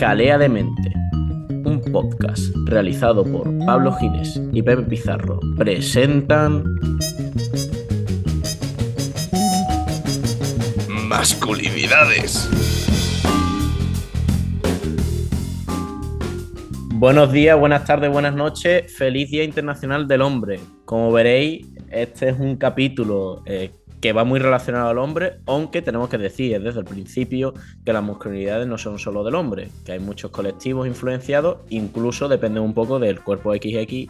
Jalea de Mente, un podcast realizado por Pablo Gines y Pepe Pizarro, presentan Masculinidades. Buenos días, buenas tardes, buenas noches. Feliz Día Internacional del Hombre. Como veréis, este es un capítulo eh, que va muy relacionado al hombre, aunque tenemos que decir desde el principio que las masculinidades no son solo del hombre, que hay muchos colectivos influenciados, incluso depende un poco del cuerpo XX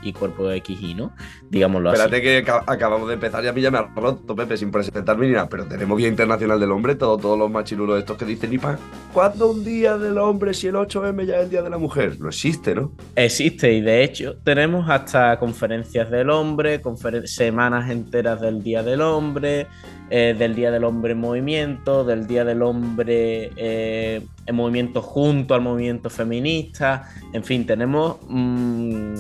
y cuerpo XY, ¿no? Digámoslo Espérate así. que acabamos de empezar y a mí ya me ha roto, Pepe, sin presentarme ni nada, pero tenemos Día Internacional del Hombre, todo, todos los machirulos estos que dicen, ¿y para cuándo un Día del Hombre si el 8M ya es el Día de la Mujer? No existe, ¿no? Existe y de hecho tenemos hasta conferencias del hombre, semanas enteras del Día del Hombre, eh, del Día del Hombre en Movimiento, del Día del Hombre eh, en movimiento junto al movimiento feminista. En fin, tenemos mm,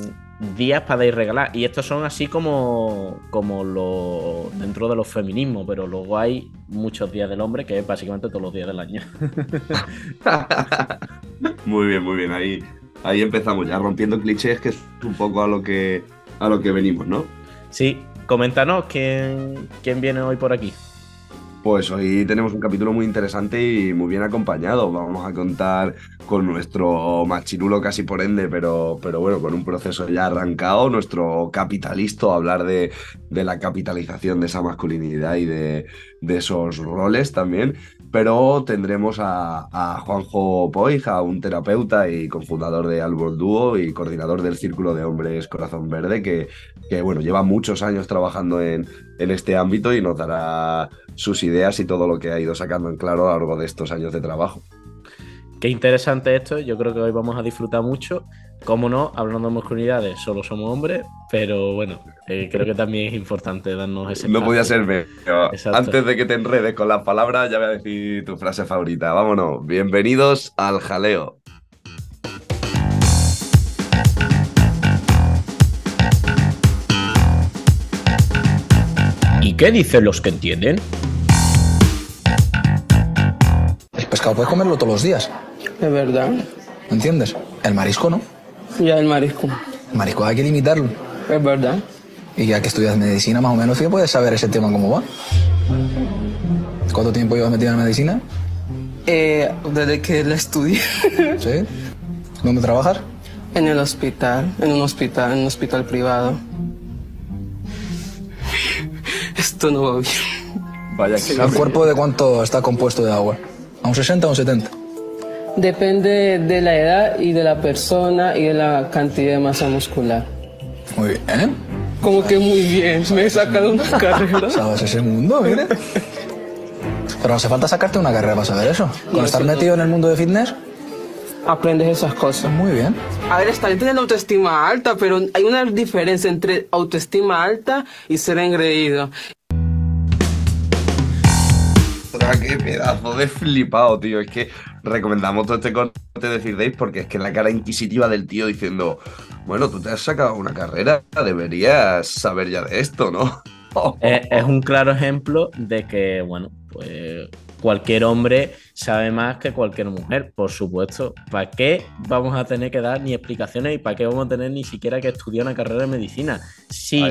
días para ir regalar. Y estos son así como, como lo, dentro de los feminismos, pero luego hay muchos días del hombre, que es básicamente todos los días del año. muy bien, muy bien. Ahí, ahí empezamos ya, rompiendo clichés, que es un poco a lo que, a lo que venimos, ¿no? Sí, coméntanos quién, quién viene hoy por aquí. Pues hoy tenemos un capítulo muy interesante y muy bien acompañado. Vamos a contar con nuestro machirulo casi por ende, pero, pero bueno, con un proceso ya arrancado, nuestro capitalista, hablar de, de la capitalización de esa masculinidad y de, de esos roles también pero tendremos a, Juanjo Poija, un terapeuta y cofundador de Albor Dúo y coordinador del Círculo de Hombres Corazón Verde, que, que bueno, lleva muchos años trabajando en, en, este ámbito y nos dará sus ideas y todo lo que ha ido sacando en claro a lo largo de estos años de trabajo. Qué interesante esto, yo creo que hoy vamos a disfrutar mucho. Cómo no, hablando de masculinidades, solo somos hombres, pero bueno, eh, creo que también es importante darnos ese. No podía ser pero Antes de que te enredes con las palabras, ya voy a decir tu frase favorita. Vámonos, bienvenidos al jaleo. ¿Y qué dicen los que entienden? El pescado puedes comerlo todos los días. Es verdad. ¿Entiendes? El marisco no. Ya el marisco. El marisco hay que limitarlo. Es verdad. Y ya que estudias medicina, más o menos, ¿sí puedes saber ese tema cómo va? ¿Cuánto tiempo llevas metido en medicina? Eh, desde que la estudié. ¿Sí? ¿Dónde trabajas? En el hospital, en un hospital, en un hospital privado. Esto no va bien. Vaya que ¿El cuerpo de cuánto está compuesto de agua? ¿A un 60 o un 70? Depende de la edad y de la persona y de la cantidad de masa muscular. Muy bien. Como que muy bien, me he sacado una carrera. ¿Sabes ese mundo, mire? Pero hace falta sacarte una carrera para saber eso. Con estar metido en el mundo de fitness. Aprendes esas cosas. Muy bien. A ver, está bien la autoestima alta, pero hay una diferencia entre autoestima alta y ser engreído. qué pedazo de flipado, tío. Es que recomendamos todo este corte de Fear porque es que la cara inquisitiva del tío diciendo, bueno, tú te has sacado una carrera, deberías saber ya de esto, ¿no? es, un claro ejemplo de que, bueno, pues cualquier hombre sabe más que cualquier mujer, por supuesto. ¿Para qué vamos a tener que dar ni explicaciones y para qué vamos a tener ni siquiera que estudiar una carrera de medicina? Sí,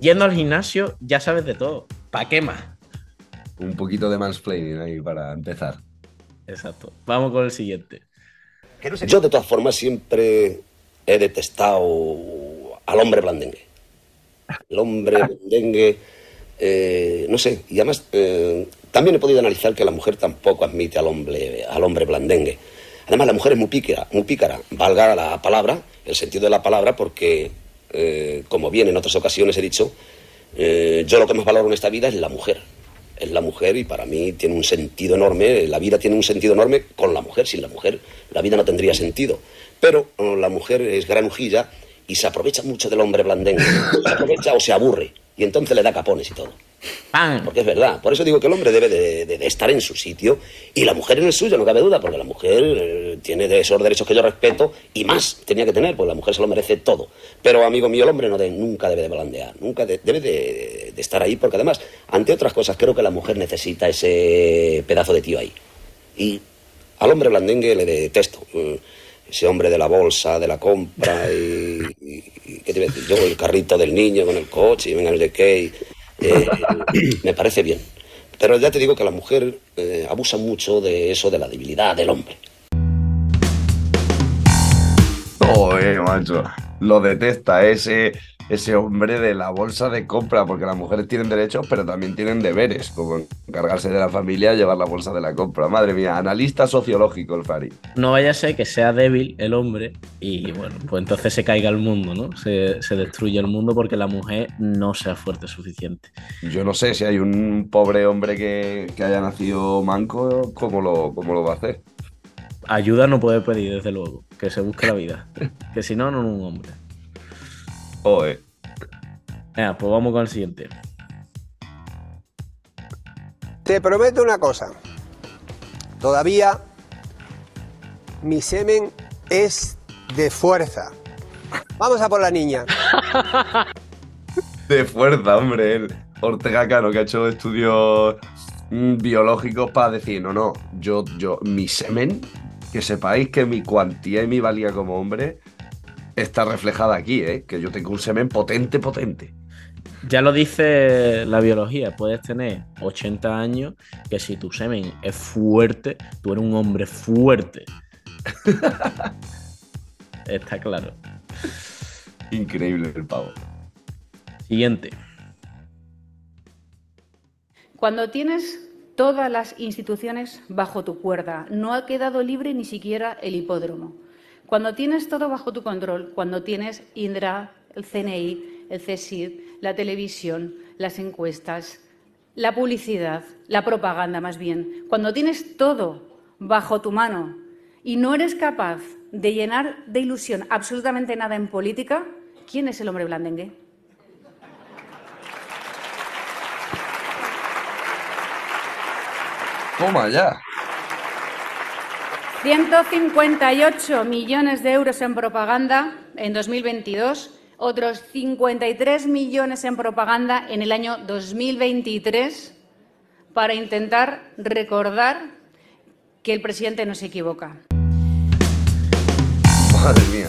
yendo al gimnasio ya sabes de todo. ¿Para qué más? Un poquito de mansplaining ahí para empezar. Exacto. Vamos con el siguiente. Yo, de todas formas, siempre he detestado al hombre blandengue. El hombre blandengue, eh, no sé, y además eh, también he podido analizar que la mujer tampoco admite al hombre, al hombre blandengue. Además, la mujer es muy pícara, muy pícara, valga la palabra, el sentido de la palabra, porque, eh, como bien en otras ocasiones he dicho, yo lo que más valoro en esta vida es la mujer es la mujer y para mí tiene un sentido enorme, la vida tiene un sentido enorme con la mujer, sin la mujer la vida no tendría sentido. Pero oh, la mujer es granujilla y se aprovecha mucho del hombre blandengue, se aprovecha o se aburre y entonces le da capones y todo. ¡Pam! Porque es verdad. Por eso digo que el hombre debe de, de- de estar en su sitio y la mujer en el suyo, no cabe duda, porque la mujer eh, tiene de esos derechos que yo respeto y más tenía que tener, pues la mujer se lo merece todo. Pero, amigo mío, el hombre no de- nunca debe de balandear, nunca de- debe de, de estar ahí, porque además, ante otras cosas, creo que la mujer necesita ese pedazo de tío ahí. Y al hombre blandengue le detesto. Mm, Ese hombre de la bolsa, de la compra y, ¿qué te iba a decir? Yo el carrito del niño con el coche y venga no sé qué. eh, me parece bien. Pero ya te digo que la mujer eh, abusa mucho de eso, de la debilidad del hombre. Joder, macho. Lo detesta ese, ese hombre de la bolsa de compra, porque las mujeres tienen derechos, pero también tienen deberes, como encargarse de la familia y llevar la bolsa de la compra. Madre mía, analista sociológico el Fari. No vaya a ser que sea débil el hombre y bueno, pues entonces se caiga el mundo, ¿no? Se, se destruye el mundo porque la mujer no sea fuerte suficiente. Yo no sé si hay un pobre hombre que, que haya nacido manco, ¿cómo lo, cómo lo va a hacer? Ayuda no puede pedir, desde luego, que se busque la vida. Que si no, no es un hombre. Joder. Venga, pues vamos con el siguiente. Te prometo una cosa. Todavía mi semen es de fuerza. Vamos a por la niña. De fuerza, hombre, el Ortega Cano, que ha hecho estudios mm, biológicos para decir, no, no, yo, yo, mi semen, que sepáis que mi cuantía y mi valía como hombre está reflejada aquí, ¿eh? Que yo tengo un semen potente, potente. Ya lo dice la biología, puedes tener 80 años, que si tu semen es fuerte, tú eres un hombre fuerte. Está claro. Increíble el pavo. Siguiente. Cuando tienes todas las instituciones bajo tu cuerda, no ha quedado libre ni siquiera el hipódromo. Cuando tienes todo bajo tu control, cuando tienes Indra, el CNI, el CSID, la televisión, las encuestas, la publicidad, la propaganda más bien, cuando tienes todo bajo tu mano y no eres capaz de llenar de ilusión absolutamente nada en política, ¿quién es el hombre blandengue? Toma ya. 158 millones de euros en propaganda en 2022, otros 53 millones en propaganda en el año 2023 para intentar recordar que el presidente no se equivoca. Madre mía.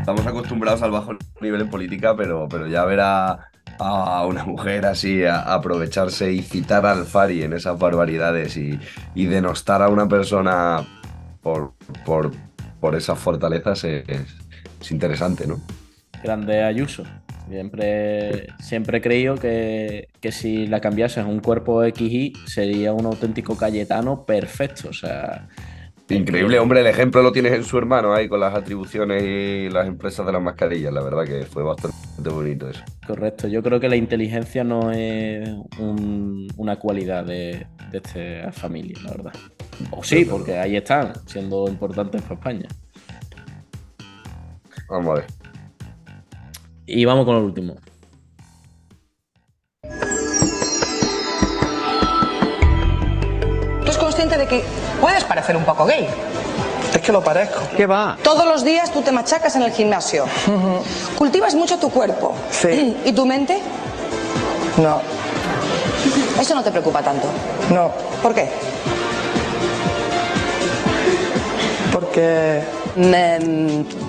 Estamos acostumbrados al bajo nivel en política, pero, pero ya ver a, una mujer así a- aprovecharse y citar al Fari en esas barbaridades y denostar a una persona por, por, por esas fortalezas es, es interesante, ¿no? Grande Ayuso. Siempre, siempre he creído que, que si la cambiases a un cuerpo XY sería un auténtico Cayetano perfecto. O sea, Increíble, hombre, el ejemplo lo tienes en su hermano ahí con las atribuciones y las empresas de las mascarillas, la verdad que fue bastante bonito eso. correcto. Yo creo que la inteligencia no es un- una cualidad de, de esta familia, la verdad. O sí, porque ahí están, siendo importantes para España. Vamos a ver. Y vamos con el último. Puedes parecer un poco gay. Es que lo parezco. ¿Qué va? Todos los días tú te machacas en el gimnasio. Cultivas mucho tu cuerpo. Sí. ¿Y tu mente? No, Eso no te preocupa tanto. no, ¿Por qué? porque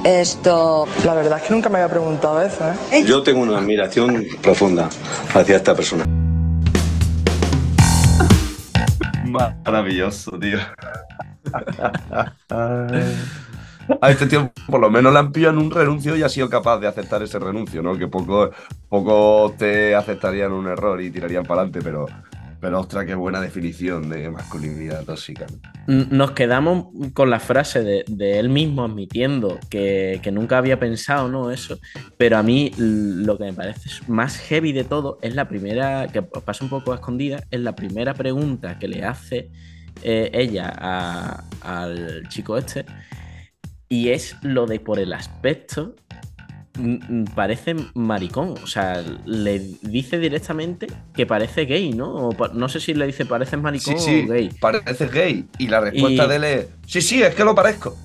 esto. la verdad es que nunca me había preguntado eso, ¿eh? Yo tengo una admiración profunda hacia esta persona. Maravilloso, tío. A este tío por lo menos le han pillado en un renuncio y ha sido capaz de aceptar ese renuncio, ¿no? Que pocos poco te aceptarían un error y tirarían para adelante, pero, pero ostras, qué buena definición de masculinidad tóxica. Nos quedamos con la frase de, él mismo admitiendo que, nunca había pensado, ¿no? Eso. Pero a mí lo que me parece más heavy de todo es la primera, que pasa un poco a escondida, es la primera pregunta que le hace eh, ella al chico este. Y es lo de por el aspecto parece maricón. O sea, le dice directamente que parece gay, ¿no? O no sé si le dice pareces maricón Sí, sí, o gay. parece gay. Y la respuesta Y- de él es, sí, sí, es que lo parezco.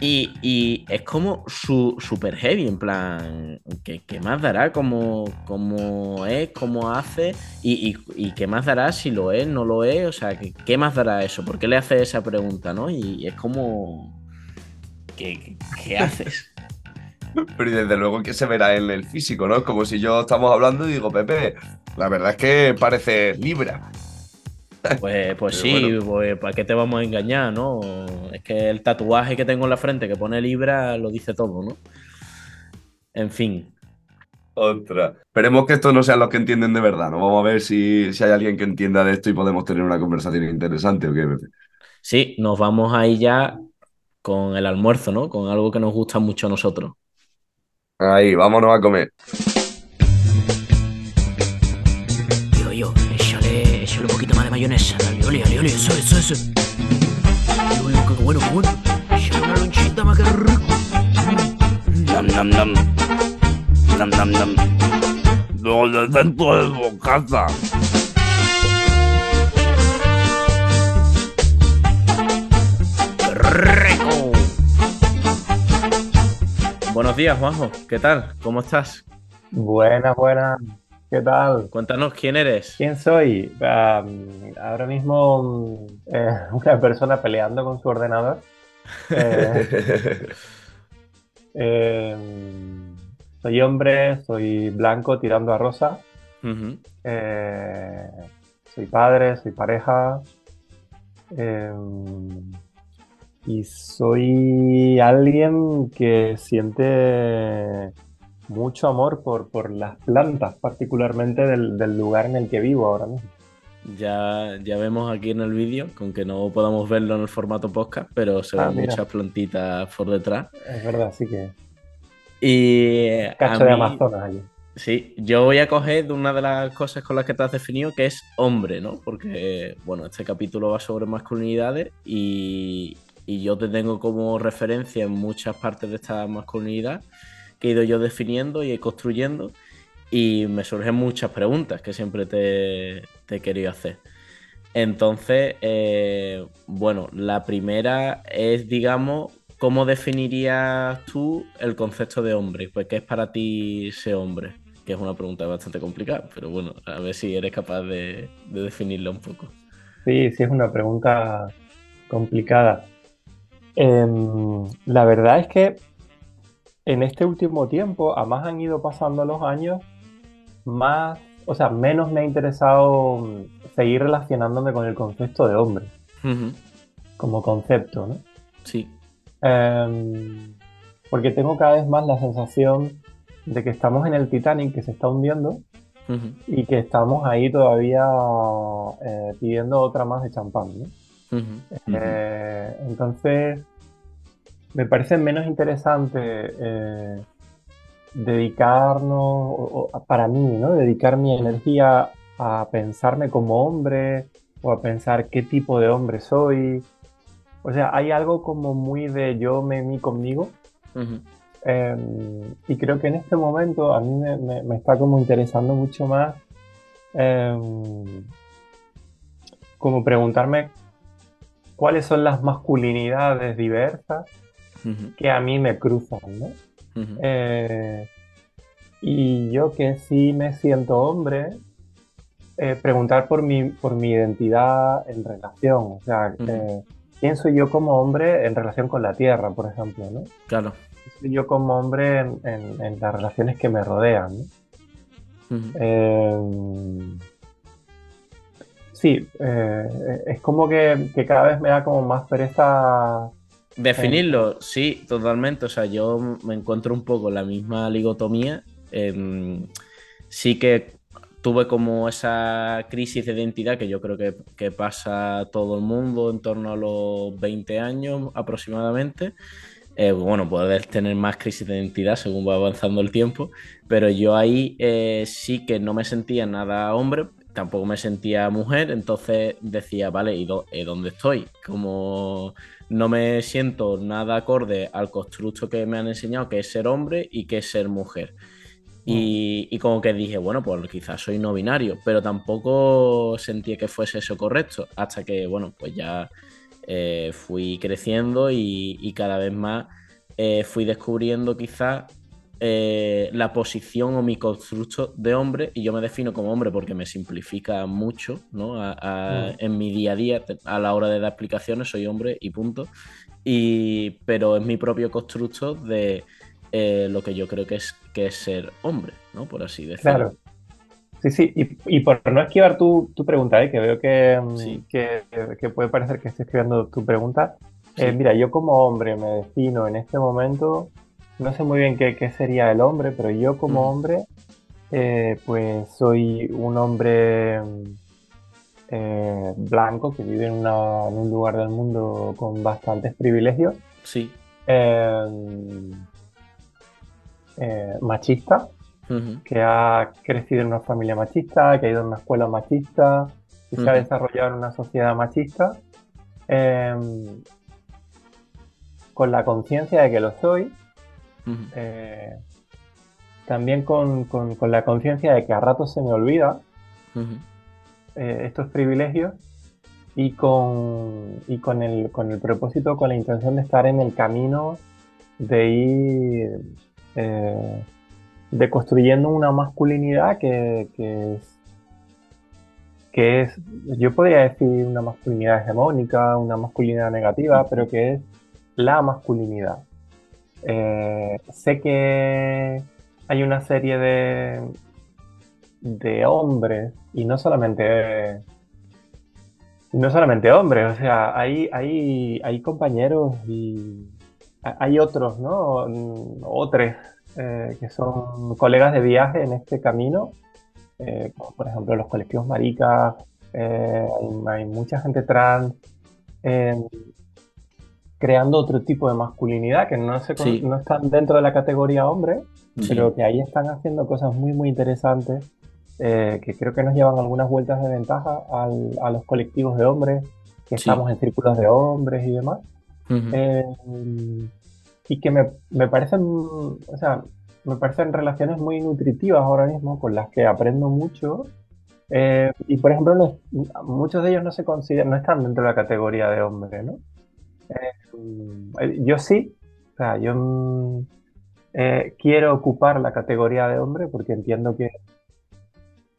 Y, y es como su, super heavy, en plan, ¿qué, qué más dará? ¿Cómo, cómo es? ¿Cómo hace? Y, y- y qué más dará si lo es, no lo es? O sea, ¿qué, qué más dará eso? ¿Por qué le hace esa pregunta, no? Y es como... ¿Qué, qué- qué haces? Pero y desde luego que se verá en el físico, ¿no? Es como si yo estamos hablando y digo, Pepe, la verdad es que parece Libra. Pues, pues sí, bueno. pues ¿para qué te vamos a engañar, no? Es que el tatuaje que tengo en la frente que pone Libra lo dice todo, ¿no? En fin, Otra. Esperemos que estos no sean los que entienden de verdad, ¿no? Vamos a ver si, si hay alguien que entienda de esto y podemos tener una conversación interesante o qué, Pepe. sí, nos vamos ahí ya con el almuerzo, ¿no? Con algo que nos gusta mucho a nosotros. Ahí, vámonos a comer. Yo, yo, échale, échale un poquito más de mayonesa. Dale, ole, ole, ole, eso, eso, eso. Uy, uy, qué bueno, qué bueno. Échale una lonchita más que rico. Nam, nam, nam. Nam, nam, nam. Lo de dentro de bocata. ¡Rico! Buenos días, Juanjo. ¿Qué tal? ¿Cómo estás? Buenas, buenas. ¿Qué tal? Cuéntanos quién eres. ¿Quién soy? Um, ahora mismo um, eh, una persona peleando con su ordenador. Eh, eh, soy hombre, soy blanco tirando a rosa. Eh, soy padre, soy pareja. Y soy alguien que siente mucho amor por, por las plantas, particularmente del, del lugar en el que vivo ahora mismo. Ya, ya vemos aquí en el vídeo, con que no podamos verlo en el formato podcast, pero se Ah, ven mira. muchas plantitas por detrás. Es verdad, sí que Y cacho de mí- Amazonas allí. Sí, yo voy a coger de una de las cosas con las que te has definido, que es hombre, ¿no? Porque, bueno, este capítulo va sobre masculinidades y, y yo te tengo como referencia en muchas partes de esta masculinidad que he ido yo definiendo y construyendo y me surgen muchas preguntas que siempre te, te he querido hacer. Entonces, eh, bueno, la primera es, digamos, ¿cómo definirías tú el concepto de hombre? Pues, ¿qué es para ti ser hombre? Que es una pregunta bastante complicada, pero bueno, a ver si eres capaz de, de definirla un poco. Sí, sí, es una pregunta complicada. Em, la verdad es que en este último tiempo, a más han ido pasando los años, más, o sea, menos me ha interesado mm, seguir relacionándome con el concepto de hombre como concepto, ¿no? Sí. Em, porque tengo cada vez más la sensación de que estamos en el Titanic que se está hundiendo y que estamos ahí todavía eh, pidiendo otra más de champán, ¿no? Eh, entonces, me parece menos interesante eh, dedicarnos, o- o para mí, ¿no? Dedicar mi energía a pensarme como hombre o a pensar qué tipo de hombre soy. O sea, hay algo como muy de yo, me, mí conmigo. Eh, y creo que en este momento a mí me, me- me está como interesando mucho más eh, como preguntarme cuáles son las masculinidades diversas que a mí me cruzan, ¿no? Eh, y yo que sí me siento hombre, eh, preguntar por mi, por mi identidad en relación, o sea, Ujú. eh, quién soy yo como hombre en relación con la tierra, por ejemplo, ¿no? Claro. ¿Quién soy yo como hombre en, en- en las relaciones que me rodean, ¿no? Eh, sí, eh, es como que, cada vez me da como más pereza Definirlo, sí, totalmente. O sea, yo me encuentro un poco la misma ligotomía. Em, sí que tuve como esa crisis de identidad que yo creo que, que pasa todo el mundo en torno a los 20 años aproximadamente. Eh, bueno, puedes tener más crisis de identidad según va avanzando el tiempo, pero yo ahí eh, sí que no me sentía nada hombre tampoco me sentía mujer, entonces decía, vale, ¿y dó- dónde estoy? Como no me siento nada acorde al constructo que me han enseñado, que es ser hombre y que es ser mujer. Y, como que dije, bueno, pues quizás soy no binario, pero tampoco sentí que fuese eso correcto, hasta que, bueno, pues ya eh, fui creciendo y, y cada vez más eh, fui descubriendo quizás eh, la posición o mi constructo de hombre, y yo me defino como hombre porque me simplifica mucho, ¿no? A- a- Mm. En mi día a día, a la hora de dar explicaciones, soy hombre y punto. Y, pero es mi propio constructo de eh, lo que yo creo que es, que es ser hombre, ¿no? Por así decirlo. Claro. Sí, sí, y, y por no esquivar tu, tu pregunta, ¿eh? que veo que, mm, que, que puede parecer que estoy escribiendo tu pregunta. Eh, Sí. mira, yo como hombre me defino en este momento, no sé muy bien qué, qué sería el hombre, pero yo como Ujú. hombre, eh, pues soy un hombre mm, eh, blanco que vive en, una- en un lugar del mundo con bastantes privilegios. Sí. Eh, eh, machista, que ha crecido en una familia machista, que ha ido a una escuela machista, y se ha desarrollado en una sociedad machista, em, con la conciencia de que lo soy, Eh, también con, con- con la conciencia de que a ratos se me olvida eh, estos privilegios y con, y con el, con el propósito, con la intención de estar en el camino de ir eh, de construyendo una masculinidad que, que es, que es, yo podría decir una masculinidad hegemónica, una masculinidad negativa, pero que es la masculinidad. Eh, sé que hay una serie de, de hombres, y no solamente, no solamente hombres, o sea, hay, hay, hay compañeros y ha- hay otros, ¿no? Otros eh, que son colegas de viaje en este camino, eh, por ejemplo los colectivos maricas, hay, mucha gente trans, creando otro tipo de masculinidad que no, se, Sí. no están dentro de la categoría hombre, Sí. pero que ahí están haciendo cosas muy, muy interesantes, eh, que creo que nos llevan algunas vueltas de ventaja al- a los colectivos de hombres, que Sí. estamos en círculos de hombres y demás. Ujú. Eh, y que me, me parecen, o sea, me parecen relaciones muy nutritivas ahora mismo, con las que aprendo mucho. Eh, y por ejemplo, muchos de ellos no se consideran, no están dentro de la categoría de hombre, ¿no? Eh, yo sí, o sea, yo mm, eh, quiero ocupar la categoría de hombre porque entiendo que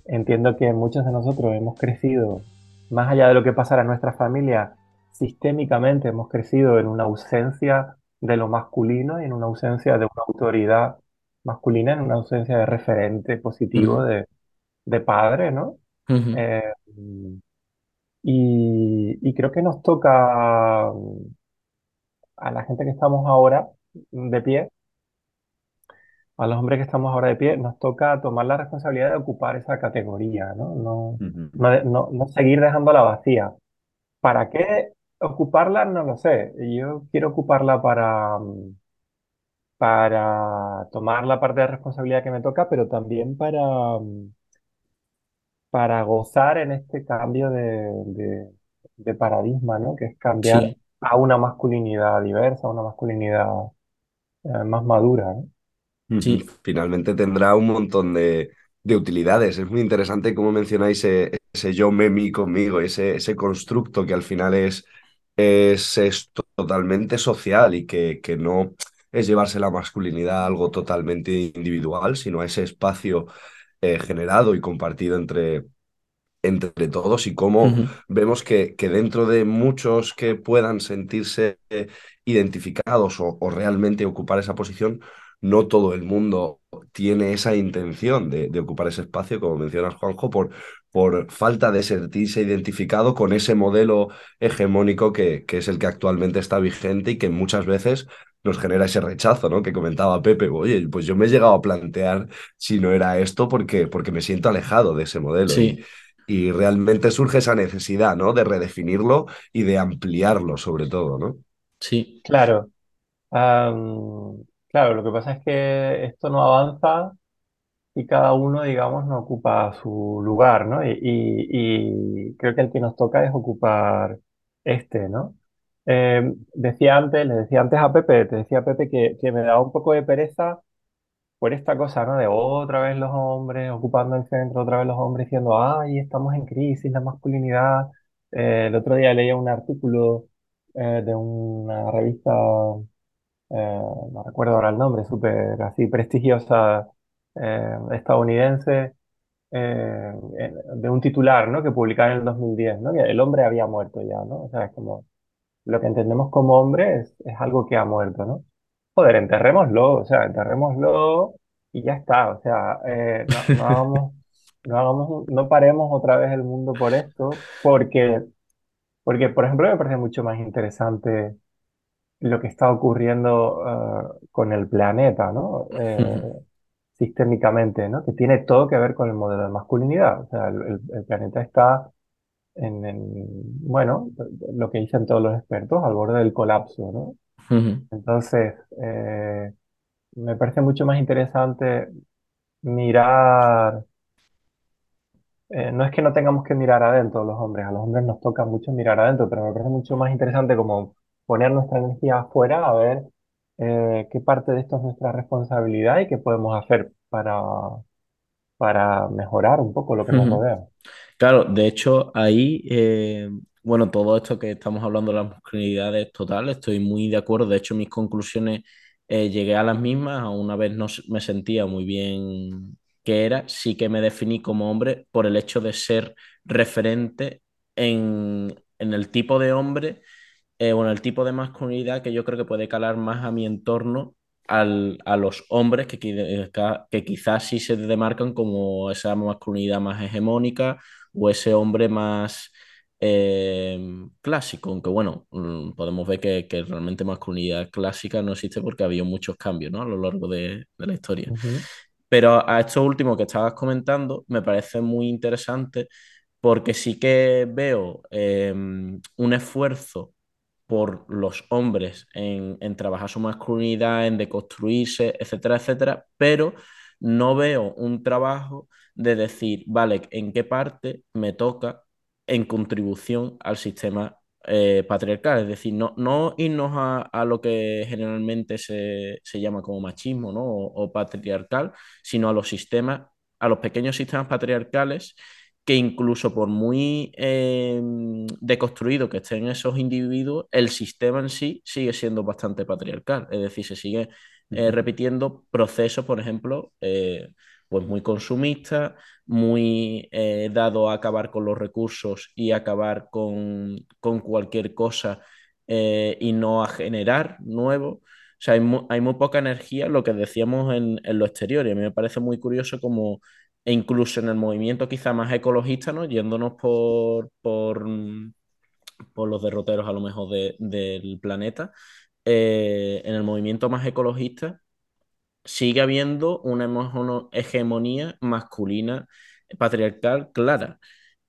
entiendo que muchos de nosotros hemos crecido, más allá de lo que pasara en nuestra familia, sistémicamente hemos crecido en una ausencia de lo masculino y en una ausencia de una autoridad masculina, en una ausencia de referente positivo de, de padre, ¿no? Eh, y, y creo que nos toca a la gente que estamos ahora de pie, a los hombres que estamos ahora de pie, nos toca tomar la responsabilidad de ocupar esa categoría, ¿no? No, no, de- no- no seguir dejándola vacía. ¿Para qué ocuparla? No lo sé. Yo quiero ocuparla para, para tomar la parte de responsabilidad que me toca, pero también para, para gozar en este cambio de, de- de paradigma, ¿no? Que es cambiar Sí. A una masculinidad diversa, a una masculinidad eh, más madura. Ujú. Finalmente tendrá un montón de, de utilidades. Es muy interesante cómo mencionáis ese, ese yo me mí conmigo, ese, ese constructo que al final es, es, es to- totalmente social y que, que no es llevarse la masculinidad a algo totalmente individual, sino a ese espacio eh, generado y compartido entre, entre todos y cómo vemos que, que dentro de muchos que puedan sentirse identificados o, o realmente ocupar esa posición, no todo el mundo tiene esa intención de, de ocupar ese espacio, como mencionas, Juanjo, por, por falta de sentirse identificado con ese modelo hegemónico que, que es el que actualmente está vigente y que muchas veces nos genera ese rechazo, ¿no? Que comentaba Pepe, oye, pues yo me he llegado a plantear si no era esto porque, porque me siento alejado de ese modelo. Sí. Y, y realmente surge esa necesidad, ¿no? De redefinirlo y de ampliarlo, sobre todo, ¿no? Sí. Claro. Claro, lo que pasa es que esto no avanza y cada uno, digamos, no ocupa su lugar, ¿no? Y, y- y creo que el que nos toca es ocupar este, ¿no? Eh, decía antes, le decía antes a Pepe, te decía Pepe que, que me daba un poco de pereza por esta cosa, ¿no? De otra vez los hombres ocupando el centro, otra vez los hombres diciendo, ay, estamos en crisis, la masculinidad. Eh, el otro día leía un artículo eh, de una revista, eh, no recuerdo ahora el nombre, súper así prestigiosa estadounidense, de un titular, ¿no? Que publicaron en el 2010, ¿no? El hombre había muerto ya, ¿no? O sea, es como lo que entendemos como hombre es, es algo que ha muerto, ¿no? Joder, enterrémoslo, o sea, enterrémoslo y ya está, o sea, eh, no, no hagamos, no hagamos, no paremos otra vez el mundo por esto, porque, porque, por ejemplo, me parece mucho más interesante lo que está ocurriendo eh, con el planeta, ¿no? Eh, sistémicamente, ¿no? Que tiene todo que ver con el modelo de masculinidad, o sea, el planeta está en, en, bueno, lo que dicen todos los expertos, al borde del colapso, ¿no? Ujú. Entonces, eh, me parece mucho más interesante mirar, eh, no es que no tengamos que mirar adentro los hombres, a los hombres nos toca mucho mirar adentro, pero me parece mucho más interesante como poner nuestra energía afuera a ver eh, qué parte de esto es nuestra responsabilidad y qué podemos hacer para, para mejorar un poco lo que nos Ujú. rodea. Claro, de hecho, ahí, bueno, todo esto que estamos hablando de las masculinidades total, estoy muy de acuerdo. De hecho, mis conclusiones eh, llegué a las mismas. Una vez no me sentía muy bien qué era, sí que me definí como hombre por el hecho de ser referente en, en el tipo de hombre eh, bueno, el tipo de masculinidad que yo creo que puede calar más a mi entorno al- a los hombres que, qui- que quizás sí se demarcan como esa masculinidad más hegemónica o ese hombre más eh, clásico, aunque bueno, mm, podemos ver que, que realmente masculinidad clásica no existe porque ha habido muchos cambios, ¿no? a lo largo de, de la historia. Pero a esto último que estabas comentando me parece muy interesante porque sí que veo eh, un esfuerzo por los hombres en, en trabajar su masculinidad, en deconstruirse, etcétera, etcétera, pero no veo un trabajo de decir, vale, ¿en qué parte me toca en contribución al sistema eh, patriarcal? Es decir, no, no irnos a, a lo que generalmente se, se llama como machismo, ¿no? o, o patriarcal, sino a los sistemas, a los pequeños sistemas patriarcales que incluso por muy eh, deconstruido que estén esos individuos, el sistema en sí sigue siendo bastante patriarcal. Es decir, se sigue eh, repitiendo procesos, por ejemplo, eh, pues muy consumistas, muy eh, dado a acabar con los recursos y acabar con, con cualquier cosa eh, y no a generar nuevo. O sea, hay, mu- hay muy poca energía, lo que decíamos en, en lo exterior, y a mí me parece muy curioso como e incluso en el movimiento quizá más ecologista, ¿no? Yéndonos por, por, por los derroteros a lo mejor de- del planeta, eh, en el movimiento más ecologista sigue habiendo una hegemonía masculina patriarcal clara.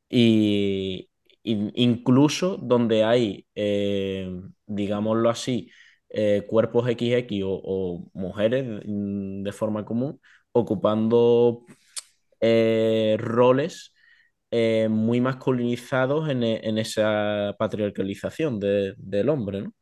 Y, in- incluso donde hay, eh, digámoslo así, eh, cuerpos XX o, o mujeres mm, de forma común ocupando eh, roles muy masculinizados en, e- en esa patriarcalización de- del hombre, ¿no?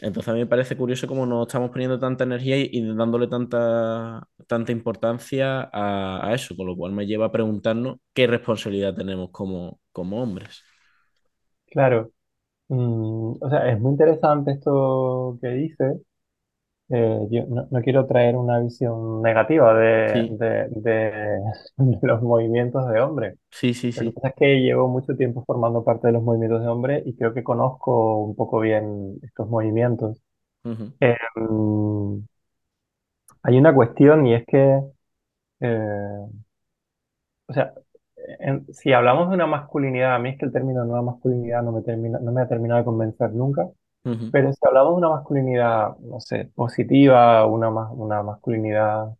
Entonces a mí me parece curioso cómo nos estamos poniendo tanta energía y, dándole tanta, tanta importancia a, a eso, con lo cual me lleva a preguntarnos qué responsabilidad tenemos como, como hombres. Claro, Mm, o sea, es muy interesante esto que dices. Eh, yo no, no quiero traer una visión negativa de, Sí, de- de- de los movimientos de hombres. sí, sí, Lo que sí. pasa es que llevo mucho tiempo formando parte de los movimientos de hombres y creo que conozco un poco bien estos movimientos. Ujú, Eh, mm, hay una cuestión y es que, eh, o sea, en- si hablamos de una masculinidad, a mí es que el término nueva masculinidad no me termina, no me ha terminado de convencer nunca. Pero si hablamos de una masculinidad, no sé, positiva, una, una masculinidad,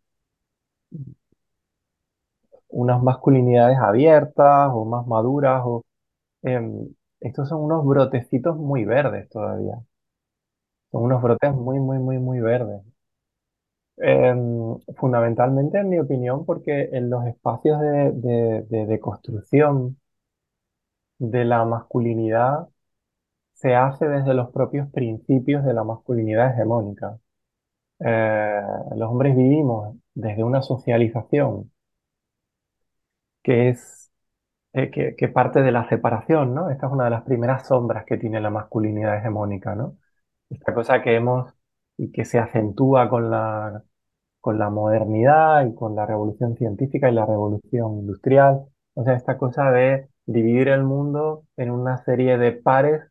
unas masculinidades abiertas o más maduras, o, em, estos son unos brotecitos muy verdes todavía. Son unos brotes muy, muy, muy, muy verdes. Em, fundamentalmente, en mi opinión, porque en los espacios de construcción de la masculinidad se hace desde los propios principios de la masculinidad hegemónica. Eh, los hombres vivimos desde una socialización que es eh, que, parte de la separación, ¿no? Esta es una de las primeras sombras que tiene la masculinidad hegemónica, ¿no? Esta cosa que hemos y que se acentúa con la, con la modernidad y con la revolución científica y la revolución industrial. O sea, esta cosa de dividir el mundo en una serie de pares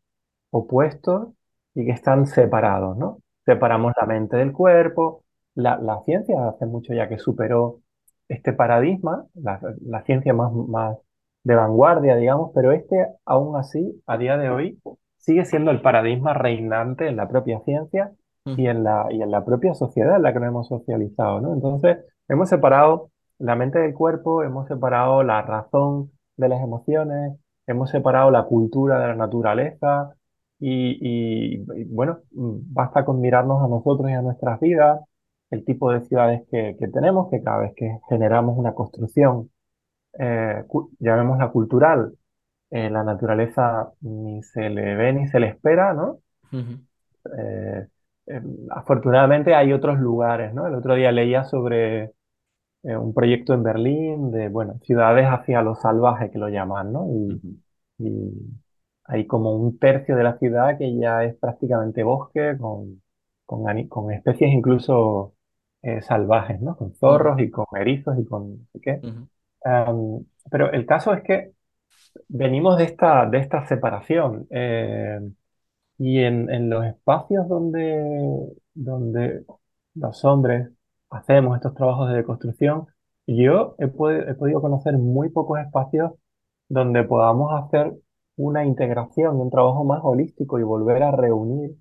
opuestos y que están separados, ¿no? Separamos la mente del cuerpo. La, la ciencia hace mucho ya que superó este paradigma, la, la ciencia más, más de vanguardia, digamos, pero este aún así, a día de hoy, sigue siendo el paradigma reinante en la propia ciencia y en la, y en la propia sociedad en la que nos hemos socializado, ¿no? Entonces, hemos separado la mente del cuerpo, hemos separado la razón de las emociones, hemos separado la cultura de la naturaleza y, y- y, bueno, basta con mirarnos a nosotros y a nuestras vidas, el tipo de ciudades que, que tenemos, que cada vez que generamos una construcción, eh, cu- llamémosla cultural, eh, la naturaleza ni se le ve ni se le espera, ¿no? Eh, eh, afortunadamente hay otros lugares, ¿no? El otro día leía sobre eh, un proyecto en Berlín de, bueno, ciudades hacia lo salvaje que lo llaman, ¿no? Y, y hay como un tercio de la ciudad que ya es prácticamente bosque con, con, especies incluso eh, salvajes, ¿no? Con zorros y con erizos y con no sé qué. Am, pero el caso es que venimos de esta, de esta separación. eh, y en, en los espacios donde, donde los hombres hacemos estos trabajos de deconstrucción, yo he, pue- he podido conocer muy pocos espacios donde podamos hacer una integración y un trabajo más holístico y volver a reunir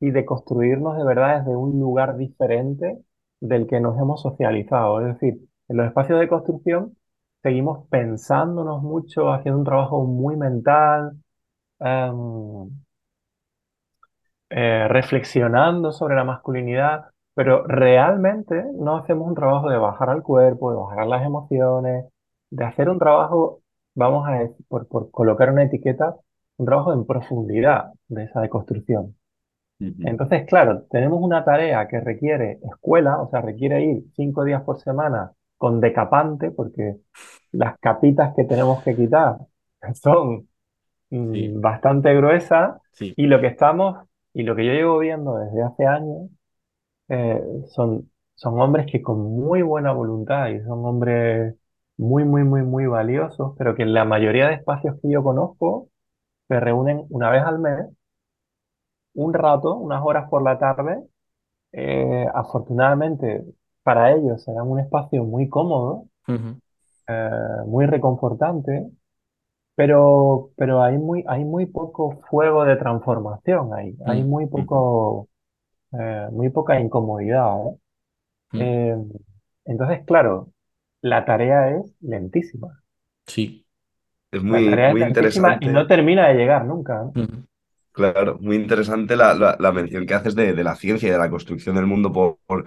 y deconstruirnos de verdad desde un lugar diferente del que nos hemos socializado. Es decir, en los espacios de construcción seguimos pensándonos mucho, haciendo un trabajo muy mental. em, eh, reflexionando sobre la masculinidad, pero realmente no hacemos un trabajo de bajar al cuerpo, de bajar las emociones, de hacer un trabajo, vamos a decir, por, por colocar una etiqueta, un trabajo en profundidad de esa deconstrucción. Entonces, claro, tenemos una tarea que requiere escuela, o sea, requiere ir cinco días por semana con decapante, porque las capitas que tenemos que quitar son mm, bastante gruesas Sí. y lo que estamos, y lo que yo llevo viendo desde hace años, eh, son, son hombres que con muy buena voluntad y son hombres muy, muy, muy, muy valiosos, pero que en la mayoría de espacios que yo conozco se reúnen una vez al mes, un rato, unas horas por la tarde. eh, afortunadamente para ellos será un espacio muy cómodo, eh, muy reconfortante, pero, pero hay muy, hay muy poco fuego de transformación ahí, hay muy poco, eh, muy poca incomodidad, ¿eh? Eh, entonces, claro, la tarea es lentísima. Sí. Es La muy, es muy lentísima y interesante. no termina de llegar nunca, ¿no? Claro, muy interesante la, la- la mención que haces de, de la ciencia y de la construcción del mundo por, por,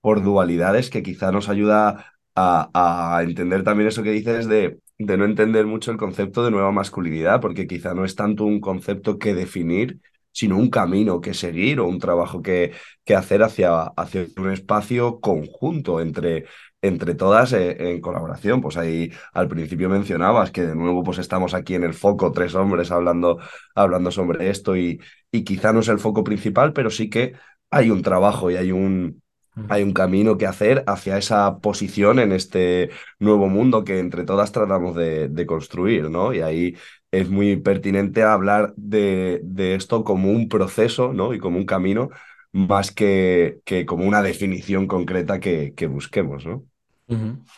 por dualidades, que quizá nos ayuda a, a entender también eso que dices de, de no entender mucho el concepto de nueva masculinidad, porque quizá no es tanto un concepto que definir, sino un camino que seguir o un trabajo que, que hacer hacia, hacia un espacio conjunto entre, entre todas eh, en colaboración. Pues ahí al principio mencionabas que de nuevo pues estamos aquí en el foco, tres hombres hablando, hablando sobre esto y, y quizá no es el foco principal, pero sí que hay un trabajo y hay un, hay un camino que hacer hacia esa posición en este nuevo mundo que entre todas tratamos de, de construir, ¿no? Y ahí es muy pertinente hablar de, de esto como un proceso, ¿no? Y como un camino, más que, que como una definición concreta que, que busquemos, ¿no?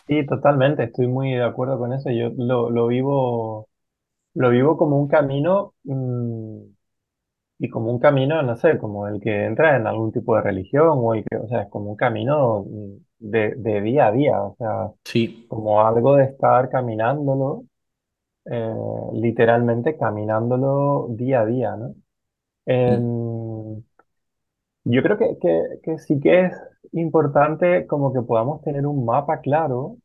Sí, totalmente, estoy muy de acuerdo con eso. Yo lo, lo vivo, lo vivo como un camino, mm, y como un camino, no sé, como el que entra en algún tipo de religión, o el que, o sea, es como un camino mm, de, de día a día, o sea, Sí. como algo de estar caminándolo, eh, literalmente caminándolo día a día, ¿no? Em, Yo creo que, que, que sí que es importante como que podamos tener un mapa claro,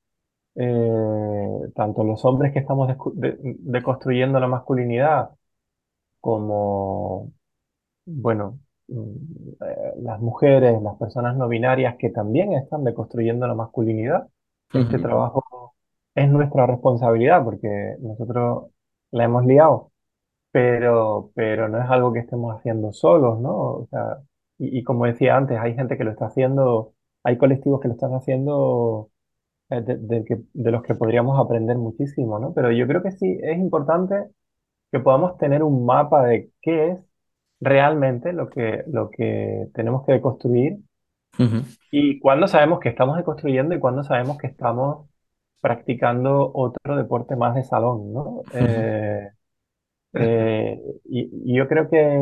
eh, tanto los hombres que estamos descu- de- deconstruyendo la masculinidad como, bueno, mm, eh, las mujeres, las personas no binarias que también están deconstruyendo la masculinidad. Este Ujú. trabajo es nuestra responsabilidad porque nosotros la hemos liado pero, pero no es algo que estemos haciendo solos, ¿no? O sea, y, y como decía antes, hay gente que lo está haciendo, hay colectivos que lo están haciendo eh, de, de que- de los que podríamos aprender muchísimo, ¿no? Pero yo creo que sí es importante que podamos tener un mapa de qué es realmente lo que, lo que tenemos que construir Ujú. y cuándo sabemos que estamos deconstruyendo y cuándo sabemos que estamos practicando otro deporte más de salón, ¿no? Eh, eh, y, y yo creo que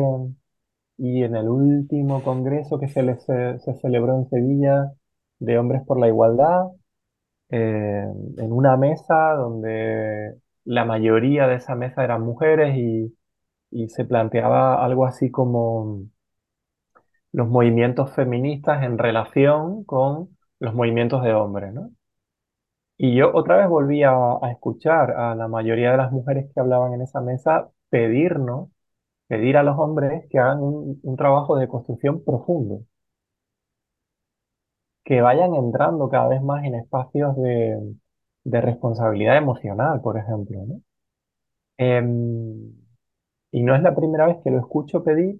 y en el último congreso que se, se, celebró en Sevilla de Hombres por la Igualdad, eh, en una mesa donde la mayoría de esa mesa eran mujeres y, y se planteaba algo así como los movimientos feministas en relación con los movimientos de hombres, ¿no? Y yo otra vez volví a escuchar a la mayoría de las mujeres que hablaban en esa mesa pedirnos pedir a los hombres que hagan un, un trabajo de construcción profundo, que vayan entrando cada vez más en espacios de, de responsabilidad emocional, por ejemplo, ¿no? Em, y no es la primera vez que lo escucho pedir,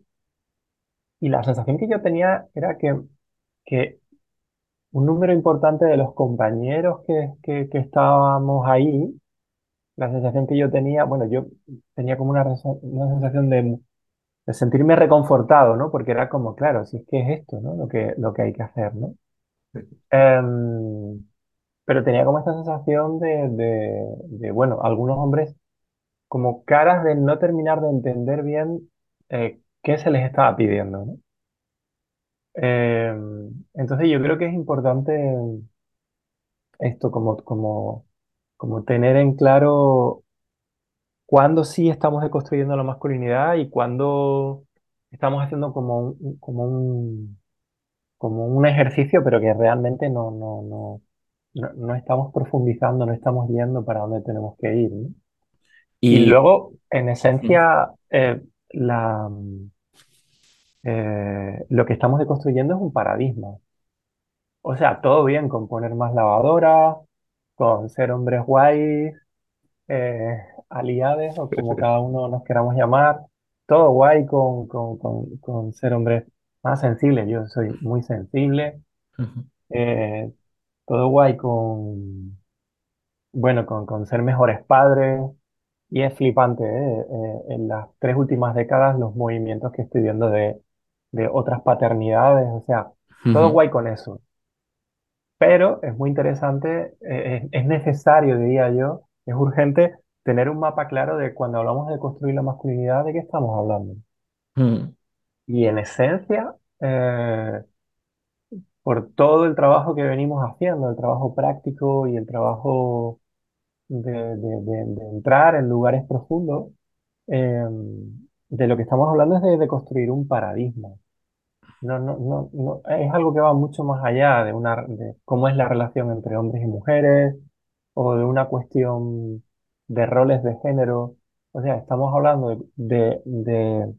y la sensación que yo tenía era que, que un número importante de los compañeros que, que, que estábamos ahí, la sensación que yo tenía, bueno, yo tenía como una, una sensación de, de sentirme reconfortado, ¿no? Porque era como, claro, si es que es esto, ¿no? Lo que, lo que hay que hacer, ¿no? Em, pero tenía como esta sensación de, de, de, bueno, algunos hombres como caras de no terminar de entender bien eh, qué se les estaba pidiendo, ¿no? Em, entonces yo creo que es importante esto, como, como, como tener en claro cuándo sí estamos deconstruyendo la masculinidad y cuándo estamos haciendo como un, como un, como un ejercicio, pero que realmente no, no, no, no, no estamos profundizando, no estamos yendo para dónde tenemos que ir, ¿no? Y Y luego, en esencia, eh, la, eh, lo que estamos deconstruyendo es un paradigma. O sea, todo bien con poner más lavadoras, con ser hombres guays, eh, aliades o como cada uno nos queramos llamar, todo guay con, con, con, con ser hombres más sensibles. Yo soy muy sensible. Ujú. eh, todo guay con, bueno, con, con ser mejores padres. Y es flipante, ¿eh? Eh, en las tres últimas décadas los movimientos que estoy viendo de, de otras paternidades, o sea, todo Ujú. guay con eso. Pero es muy interesante, eh, es, es necesario, diría yo, es urgente tener un mapa claro de cuando hablamos de construir la masculinidad, de qué estamos hablando. Mm. Y en esencia, eh, por todo el trabajo que venimos haciendo, el trabajo práctico y el trabajo de, de- de- de entrar en lugares profundos, eh, de lo que estamos hablando es de construir un paradigma. No, no, no, no, es algo que va mucho más allá de una, de cómo es la relación entre hombres y mujeres o de una cuestión de roles de género. O sea, estamos hablando de, de,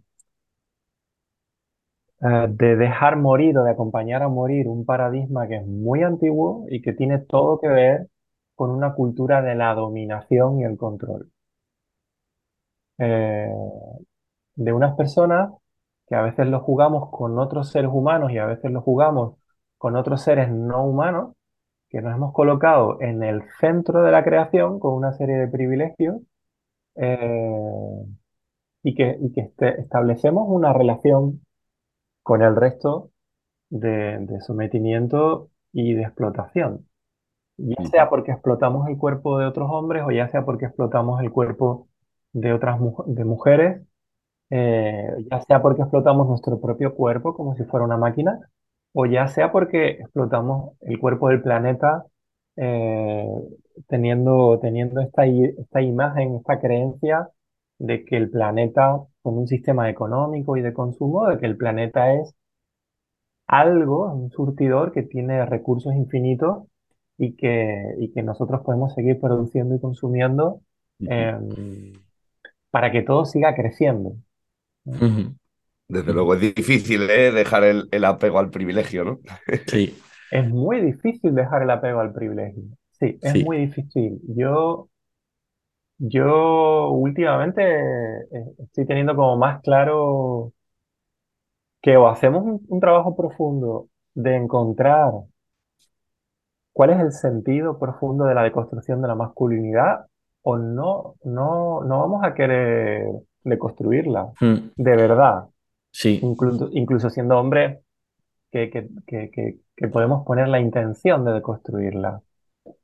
eh, de dejar morir o de acompañar a morir un paradigma que es muy antiguo y que tiene todo que ver con una cultura de la dominación y el control. Eh, de unas personas que a veces lo jugamos con otros seres humanos y a veces lo jugamos con otros seres no humanos, que nos hemos colocado en el centro de la creación con una serie de privilegios eh, y que, y que este- establecemos una relación con el resto de, de sometimiento y de explotación. Ya sea porque explotamos el cuerpo de otros hombres o ya sea porque explotamos el cuerpo de otras mu- de mujeres eh, ya sea porque explotamos nuestro propio cuerpo como si fuera una máquina, o ya sea porque explotamos el cuerpo del planeta eh, teniendo, teniendo esta, esta imagen, esta creencia de que el planeta, con un sistema económico y de consumo, de que el planeta es algo, un surtidor que tiene recursos infinitos y que, y que nosotros podemos seguir produciendo y consumiendo em, para que todo siga creciendo. Desde luego es difícil ¿eh? dejar el, el apego al privilegio, ¿no? Sí. Es muy difícil dejar el apego al privilegio. Sí, es Sí. muy difícil. Yo, yo últimamente eh, estoy teniendo como más claro que o hacemos un, un trabajo profundo de encontrar cuál es el sentido profundo de la deconstrucción de la masculinidad o no, no, no vamos a querer deconstruirla Mm, de verdad. Sí. Incluso, incluso siendo hombres que, que, que, que, podemos poner la intención de deconstruirla.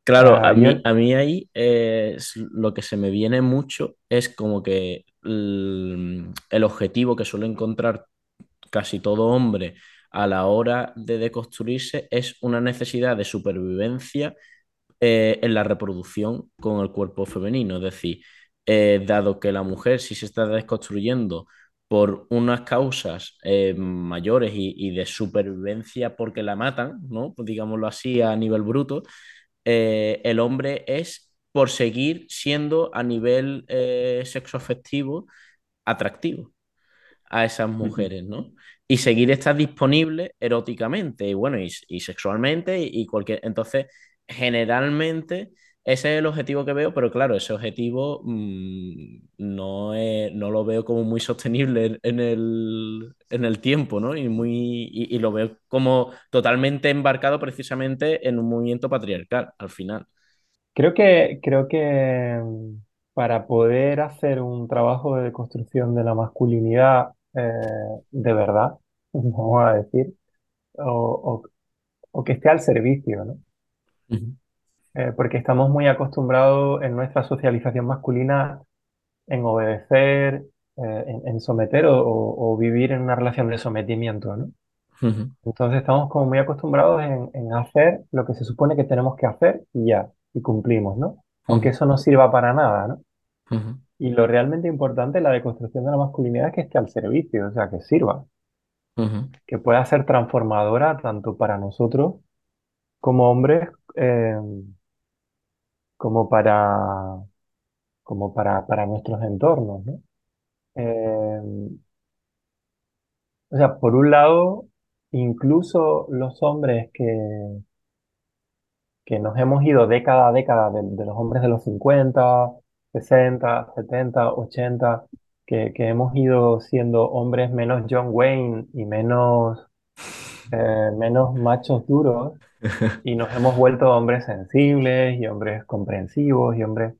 Claro, Ah, a yo- mí, a mí ahí eh, es lo que se me viene mucho es como que el, el objetivo que suele encontrar casi todo hombre a la hora de deconstruirse es una necesidad de supervivencia eh, en la reproducción con el cuerpo femenino. Es decir, eh, dado que la mujer sí se está desconstruyendo por unas causas eh, mayores y, y de supervivencia porque la matan, ¿no? Pues digámoslo así a nivel bruto, eh, el hombre es por seguir siendo a nivel eh, sexoafectivo atractivo a esas mujeres, ¿no? Y seguir estar disponible eróticamente y bueno, y, y sexualmente y, y cualquier... Entonces, generalmente ese es el objetivo que veo, pero claro, ese objetivo mm, no, es- no lo veo como muy sostenible en el, en el tiempo, ¿no? Y, muy, y, y lo veo como totalmente embarcado precisamente en un movimiento patriarcal al final. Creo que, creo que mm, para poder hacer un trabajo de construcción de la masculinidad eh, de verdad, vamos a decir, o, o- o que esté al servicio, ¿no? Eh, porque estamos muy acostumbrados en nuestra socialización masculina en obedecer, eh, en, en someter o, vivir en una relación de sometimiento, ¿no? Entonces estamos como muy acostumbrados en, en hacer lo que se supone que tenemos que hacer y ya, y cumplimos, ¿no? Aunque eso no sirva para nada, ¿no? Y lo realmente importante en la deconstrucción de la masculinidad es que esté al servicio, o sea, que sirva, que pueda ser transformadora tanto para nosotros como hombres, eh, como para, como para, para nuestros entornos, ¿no? Eh, o sea, por un lado, incluso los hombres que, que nos hemos ido década a década de, de los hombres de los 50, 60, 70, 80, que, que hemos ido siendo hombres menos John Wayne y menos, eh, menos machos duros, y nos hemos vuelto hombres sensibles y hombres comprensivos y hombres...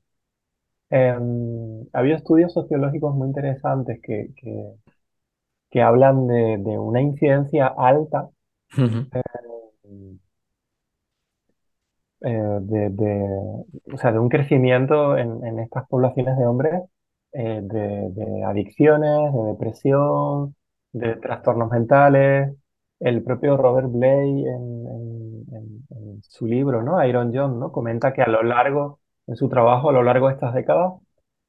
Em, había estudios sociológicos muy interesantes que, que, que hablan de, de una incidencia alta eh, de, de- o sea, de un crecimiento en, en estas poblaciones de hombres eh, de, de adicciones, de depresión, de trastornos mentales. El propio Robert Blay en, en- en- en su libro, ¿no? Iron John, ¿no? Comenta que a lo largo, en su trabajo, a lo largo de estas décadas,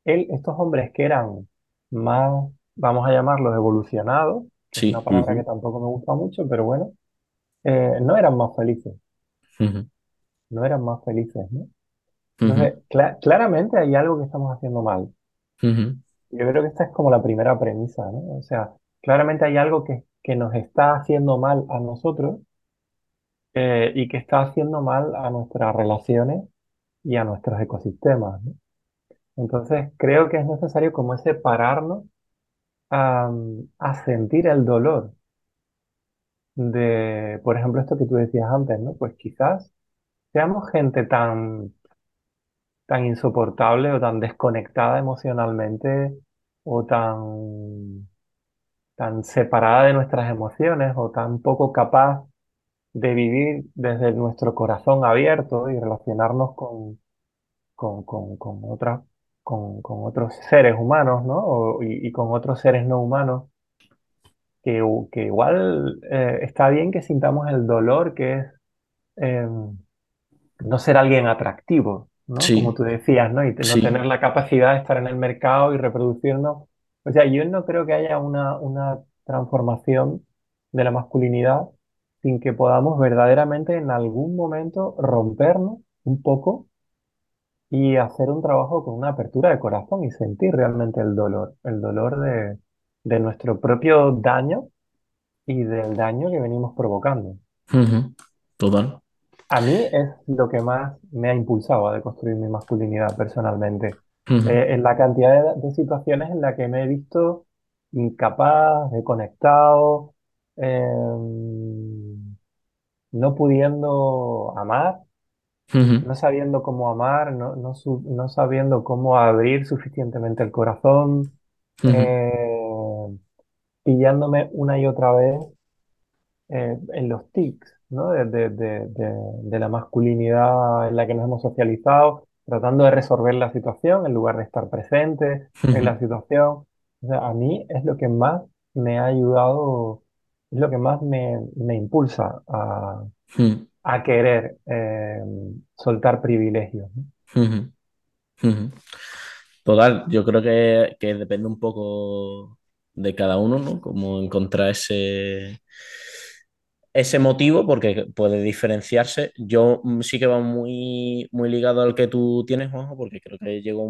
él, estos hombres que eran más, vamos a llamarlos evolucionados, es Sí. una palabra Ujú. que tampoco me gusta mucho, pero bueno, eh, no eran más felices Ujú. no eran más felices, ¿no? Entonces, cla- claramente hay algo que estamos haciendo mal. Yo creo que esta es como la primera premisa, ¿no? O sea, claramente hay algo que, que nos está haciendo mal a nosotros eh, y que está haciendo mal a nuestras relaciones y a nuestros ecosistemas. Entonces, creo que es necesario como ese pararnos a sentir el dolor de, por ejemplo, esto que tú decías antes, ¿no? Pues quizás seamos gente tan tan insoportable o tan desconectada emocionalmente o tan, tan separada de nuestras emociones o tan poco capaz de vivir desde nuestro corazón abierto y relacionarnos con, con, con, con con, con otros seres humanos, ¿no? O- y, y con otros seres no humanos, que, que igual eh, está bien que sintamos el dolor que es em, no ser alguien atractivo, ¿no? Sí. Como tú decías, ¿no? Y no Sí. tener la capacidad de estar en el mercado y reproducirnos. O sea, yo no creo que haya una, una transformación de la masculinidad sin que podamos verdaderamente en algún momento rompernos un poco y hacer un trabajo con una apertura de corazón y sentir realmente el dolor, el dolor de, de nuestro propio daño y del daño que venimos provocando. Ujú, Total. A mí es lo que más me ha impulsado a deconstruir mi masculinidad personalmente. Eh, en la cantidad de, de situaciones en las que me he visto incapaz, desconectado, em, no pudiendo amar, no sabiendo cómo amar, no, no, no sabiendo cómo abrir suficientemente el corazón, eh, pillándome una y otra vez eh, en los tics, ¿no? De- de- de- de la masculinidad en la que nos hemos socializado, tratando de resolver la situación en lugar de estar presente en la situación. O sea, a mí es lo que más me ha ayudado, es lo que más me, me impulsa a, a querer eh, soltar privilegios. Total, yo creo que, que depende un poco de cada uno, ¿no? Como encontrar ese, ese motivo, porque puede diferenciarse. Yo mm, sí que va muy, muy ligado al que tú tienes, Juanjo, porque creo que llego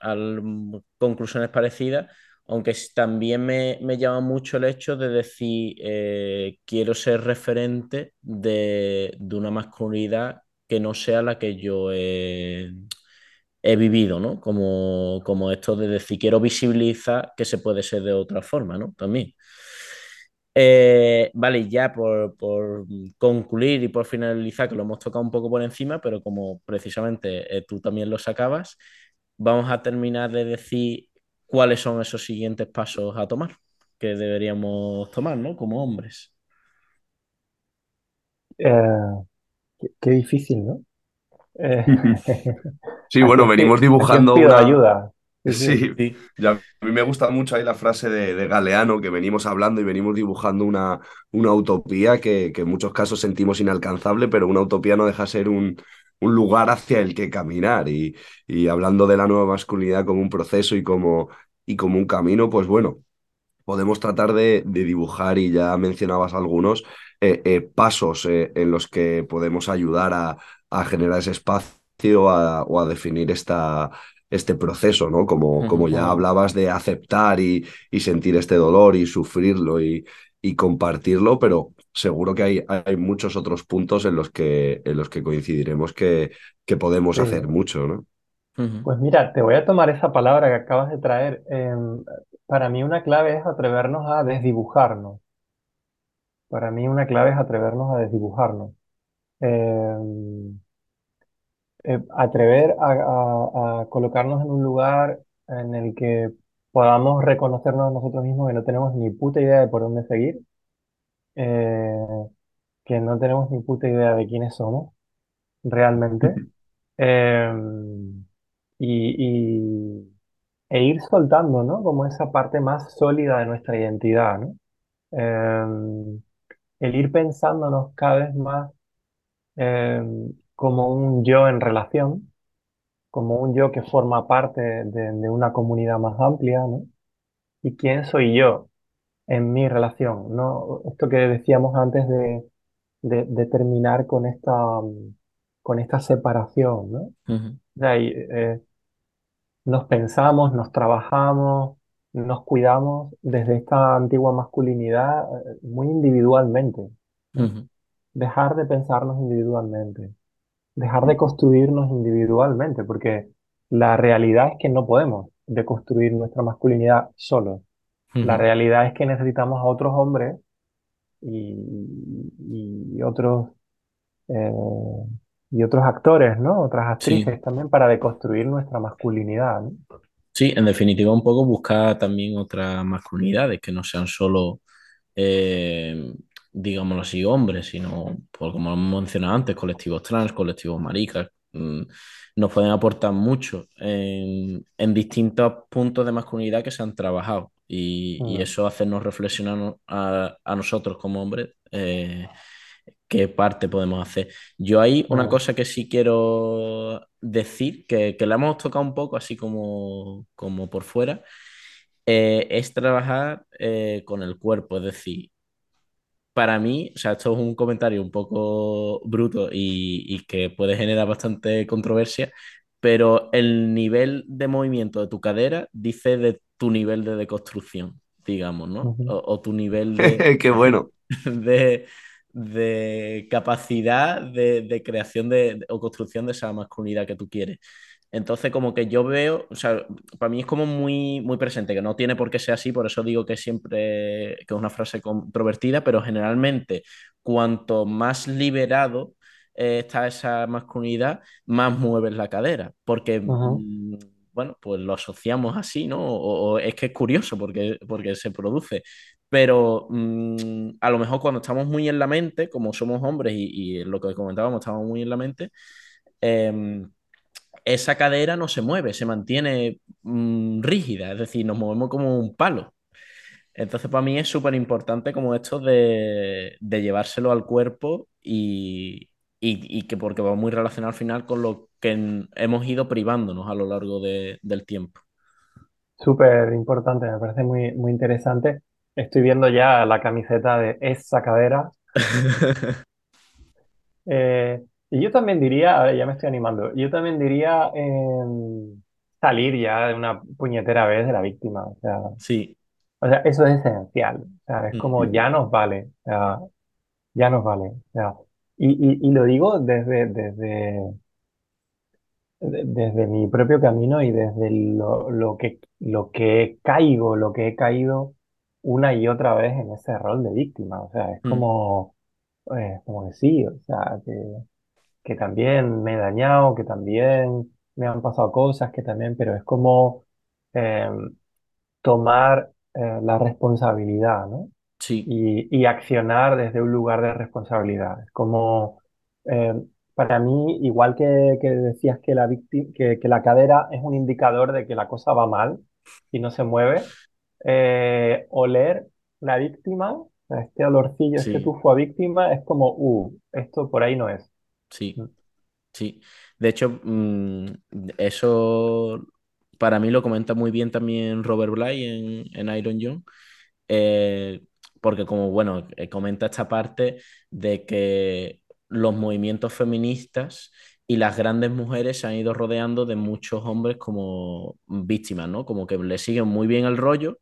a l- conclusiones parecidas, aunque también me, me llama mucho el hecho de decir, eh, quiero ser referente de, de una masculinidad que no sea la que yo he, he vivido, ¿no? Como, como esto de decir, quiero visibilizar que se puede ser de otra forma, ¿no? También. Eh, vale, ya por, por concluir y por finalizar, que lo hemos tocado un poco por encima, pero como precisamente eh, tú también lo sacabas, vamos a terminar de decir cuáles son esos siguientes pasos a tomar que deberíamos tomar, ¿no? Como hombres. Eh, qué, qué difícil, ¿no? Eh, Sí, ¿a bueno, venimos dibujando pido una... ayuda? Sí, sí. Sí, y a mí me gusta mucho ahí la frase de, de Galeano que venimos hablando y venimos dibujando una, una utopía que, que en muchos casos sentimos inalcanzable, pero una utopía no deja ser un, un lugar hacia el que caminar. Y, y hablando de la nueva masculinidad como un proceso y como, y como un camino, pues bueno, podemos tratar de, de dibujar, y ya mencionabas algunos, eh, eh, pasos eh, en los que podemos ayudar a, a generar ese espacio a- o a definir esta, este proceso, ¿no? Como, como ya hablabas de aceptar y, y sentir este dolor y sufrirlo y, y compartirlo, pero seguro que hay, hay muchos otros puntos en los que, en los que coincidiremos que, que podemos Sí. hacer mucho, ¿no? Pues mira, te voy a tomar esa palabra que acabas de traer. Em, para mí una clave es atrevernos a desdibujarnos. Para mí una clave es atrevernos a desdibujarnos. Em, eh, atrever a, a- a colocarnos en un lugar en el que podamos reconocernos a nosotros mismos que no tenemos ni puta idea de por dónde seguir, eh, que no tenemos ni puta idea de quiénes somos realmente. Em, y, y- e ir soltando, ¿no? Como esa parte más sólida de nuestra identidad, ¿no? Em, el ir pensándonos cada vez más em, como un yo en relación, como un yo que forma parte de, de una comunidad más amplia, ¿no? ¿Y quién soy yo en mi relación? ¿No? Esto que decíamos antes de, de, de terminar con esta, con esta separación, ¿no? Eh, nos pensamos, nos trabajamos, nos cuidamos desde esta antigua masculinidad eh, muy individualmente. Dejar de pensarnos individualmente, dejar de construirnos individualmente, porque la realidad es que no podemos deconstruir nuestra masculinidad solos. La Ujú. realidad es que necesitamos a otros hombres y, y otros eh, y otros actores, ¿no? Otras Sí. actrices también para deconstruir nuestra masculinidad, ¿no? Sí, en definitiva, un poco buscar también otras masculinidades que no sean solo, eh, digámoslo así, hombres, sino, por, como hemos mencionado antes, colectivos trans, colectivos maricas, mm, nos pueden aportar mucho en, en distintos puntos de masculinidad que se han trabajado y, y Mm. eso hacernos reflexionar a, a nosotros como hombres. eh, qué parte podemos hacer. Yo hay una cosa que sí quiero decir, que, que la hemos tocado un poco así como, como por fuera, eh, es trabajar eh, con el cuerpo, es decir, para mí, o sea, esto es un comentario un poco bruto y, y que puede generar bastante controversia, pero el nivel de movimiento de tu cadera dice de tu nivel de deconstrucción, digamos, ¿no? O, o tu nivel de, Qué bueno. de, de capacidad de, de creación de, de- o construcción de esa masculinidad que tú quieres. Entonces, como que yo veo, o sea, para mí es como muy, muy presente, que no tiene por qué ser así, por eso digo que siempre, que es una frase controvertida, pero generalmente, cuanto más liberado eh, está esa masculinidad, más mueves la cadera, porque, mm, bueno, pues lo asociamos así, ¿no? O, o es que es curioso porque, porque se produce. Pero mm, a lo mejor cuando estamos muy en la mente, como somos hombres y, y lo que comentábamos, estamos muy en la mente, em, esa cadera no se mueve, se mantiene mm, rígida, es decir, nos movemos como un palo. Entonces, para mí es súper importante como esto de, de llevárselo al cuerpo y, y- y que porque va muy relacionado al final con lo que en- hemos ido privándonos a lo largo de- del tiempo. Súper importante, me parece muy, muy interesante. Estoy viendo ya la camiseta de esa cadera. Eh, y yo también diría, ya me estoy animando, yo también diría em, salir ya de una puñetera vez de la víctima. O sea, Sí, o sea, eso es esencial. O sea, es como Mm. ya nos vale. O sea, ya nos vale. O sea, y, y, y lo digo desde, desde, de- desde mi propio camino y desde lo, lo que, lo que caigo, lo que he caído una y otra vez en ese rol de víctima. O sea, es Mm. como, eh, como que sí, o sea, que, que también me he dañado, que también me han pasado cosas, que también, pero es como eh, tomar eh, la responsabilidad, ¿no? sí, y, y accionar desde un lugar de responsabilidad. Es como, eh, para mí, igual que, que decías que la, que, que la cadera es un indicador de que la cosa va mal y no se mueve, eh, oler la víctima, este olorcillo, este sí, tufo a víctima, es como, uh, esto por ahí no es. Sí. Sí, de hecho, mm, eso para mí lo comenta muy bien también Robert Bly en, en Iron John, eh, porque como, bueno, eh, comenta esta parte de que los movimientos feministas y las grandes mujeres se han ido rodeando de muchos hombres como víctimas, ¿no? Como que le siguen muy bien el rollo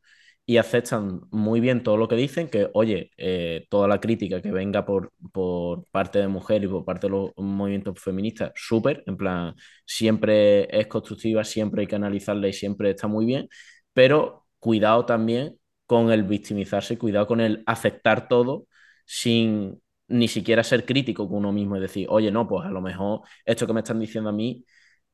y aceptan muy bien todo lo que dicen, que oye, eh, toda la crítica que venga por, por parte de mujeres y por parte de los movimientos feministas, súper, en plan, siempre es constructiva, siempre hay que analizarla y siempre está muy bien, pero cuidado también con el victimizarse, cuidado con el aceptar todo sin ni siquiera ser crítico con uno mismo y decir, oye, no, pues a lo mejor esto que me están diciendo a mí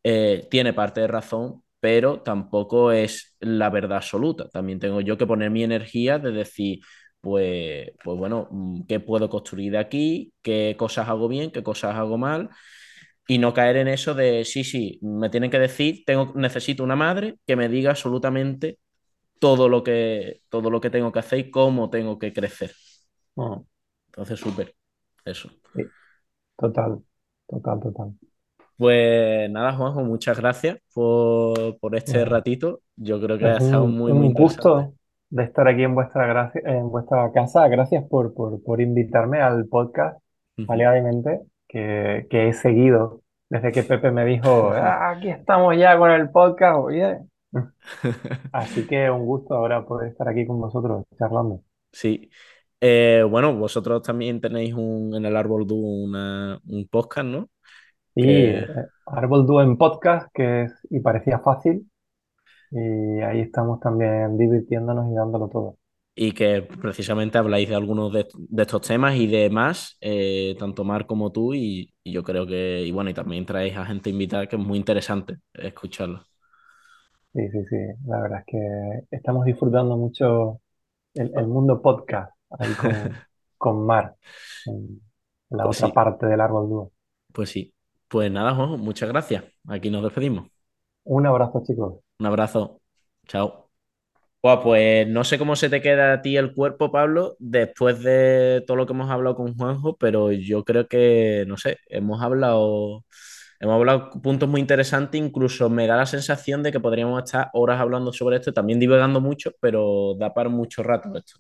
eh, tiene parte de razón, pero tampoco es la verdad absoluta. También tengo yo que poner mi energía de decir, pues, pues bueno, mm, ¿qué puedo construir de aquí? ¿Qué cosas hago bien? ¿Qué cosas hago mal? Y no caer en eso de, sí, sí, me tienen que decir, tengo, necesito una madre que me diga absolutamente todo lo que, todo lo que tengo que hacer y cómo tengo que crecer. Mm, Entonces, súper, eso. sí, total, total, total. Pues nada, Juanjo, muchas gracias por, por este ratito. Yo creo que ha Es estado un, muy, muy un gusto de estar aquí en vuestra, en vuestra casa. Gracias por, por, por invitarme al podcast. Alegadamente, que, que he seguido desde que Pepe me dijo, "Ah, aquí estamos ya con el podcast, oye. Así que un gusto ahora poder estar aquí con vosotros charlando. Sí. Eh, bueno, vosotros también tenéis un, en el Árbol una, un podcast, ¿no? Y eh, Árbol Dúo en podcast, que es, y parecía fácil, y ahí estamos también divirtiéndonos y dándolo todo. y que precisamente habláis de algunos de, de estos temas y de más, eh, tanto Mar como tú, y, y yo creo que, y bueno, y también traéis a gente invitada que es muy interesante escucharlo. Sí, sí, sí. La verdad es que estamos disfrutando mucho el, el mundo podcast ahí con, con Mar, la Pues otra sí, parte del árbol dúo. pues sí. Pues nada, Juanjo, muchas gracias. Aquí nos despedimos. Un abrazo, chicos. Un abrazo. Chao. Buah, pues no sé cómo se te queda a ti el cuerpo, Pablo, después de todo lo que hemos hablado con Juanjo, pero yo creo que, no sé, hemos hablado, hemos hablado puntos muy interesantes, incluso me da la sensación de que podríamos estar horas hablando sobre esto, también divagando mucho, pero da para mucho rato esto.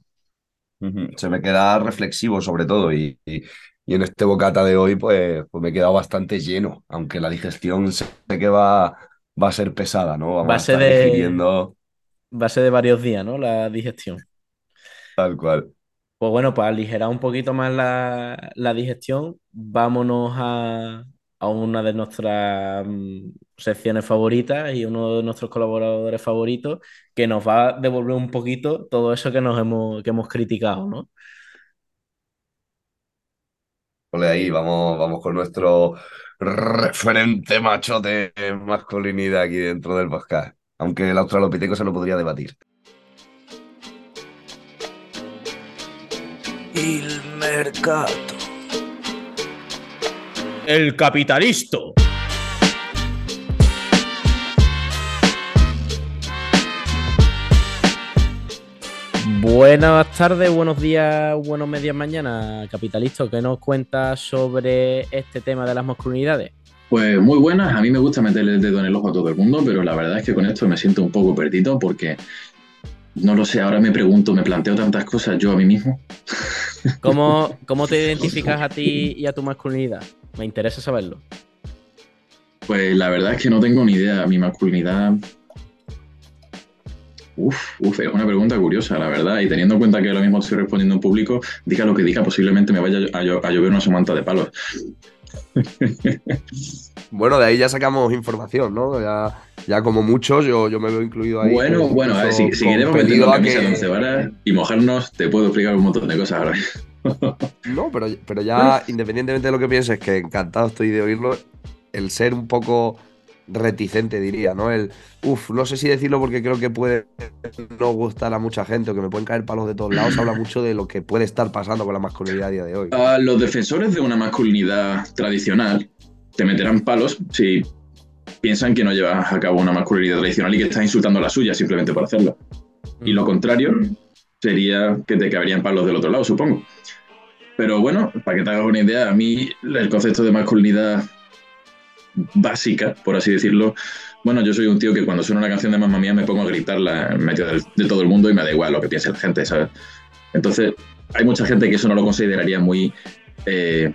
Se me queda reflexivo sobre todo y, y- y en este bocata de hoy pues, pues me he quedado bastante lleno, aunque la digestión sé que va, va a ser pesada, ¿no? Vamos a estar de, digiriendo base de varios días, ¿no? La digestión. tal cual. Pues bueno, para aligerar un poquito más la, la digestión, vámonos a, a una de nuestras mm, secciones favoritas y uno de nuestros colaboradores favoritos que nos va a devolver un poquito todo eso que nos hemos, que hemos criticado, ¿no? Ole ahí, vamos, vamos con nuestro referente machote en masculinidad aquí dentro del podcast. Aunque el australopiteco se lo podría debatir. Il mercato. El capitalista. Buenas tardes, buenos días, buenos medias mañana, capitalista. ¿Qué nos cuentas sobre este tema de las masculinidades? Pues muy buenas, a mí me gusta meterle el dedo en el ojo a todo el mundo, pero la verdad es que con esto me siento un poco perdido porque no lo sé, ahora me pregunto, me planteo tantas cosas yo a mí mismo. ¿Cómo, cómo te identificas a ti y a tu masculinidad? Me interesa saberlo. Pues la verdad es que no tengo ni idea, mi masculinidad... Uf, uf, es una pregunta curiosa, la verdad, y teniendo en cuenta que ahora mismo estoy respondiendo en público, diga lo que diga, posiblemente me vaya a, llo- a llover una somanta de palos. Bueno, de ahí ya sacamos información, ¿no? Ya, ya como muchos, yo, yo me veo incluido ahí. Bueno, pues, bueno, a ver, si, si queremos meternos camisa que- de once varas y mojarnos, te puedo explicar un montón de cosas ahora. No, pero, pero ya, independientemente de lo que pienses, que encantado estoy de oírlo, el ser un poco reticente, diría, ¿no? El, uff, no sé si decirlo porque creo que puede no gustar a mucha gente o que me pueden caer palos de todos lados, habla mucho de lo que puede estar pasando con la masculinidad a día de hoy. A los defensores de una masculinidad tradicional te meterán palos si piensan que no llevas a cabo una masculinidad tradicional y que estás insultando a la suya simplemente por hacerlo. Y lo contrario sería que te caberían palos del otro lado, supongo. Pero bueno, para que te hagas una idea, a mí el concepto de masculinidad básica, por así decirlo, bueno, yo soy un tío que cuando suena una canción de Mamma Mía me pongo a gritarla en medio del- de todo el mundo y me da igual lo que piense la gente, ¿sabes? Entonces, hay mucha gente que eso no lo consideraría muy eh,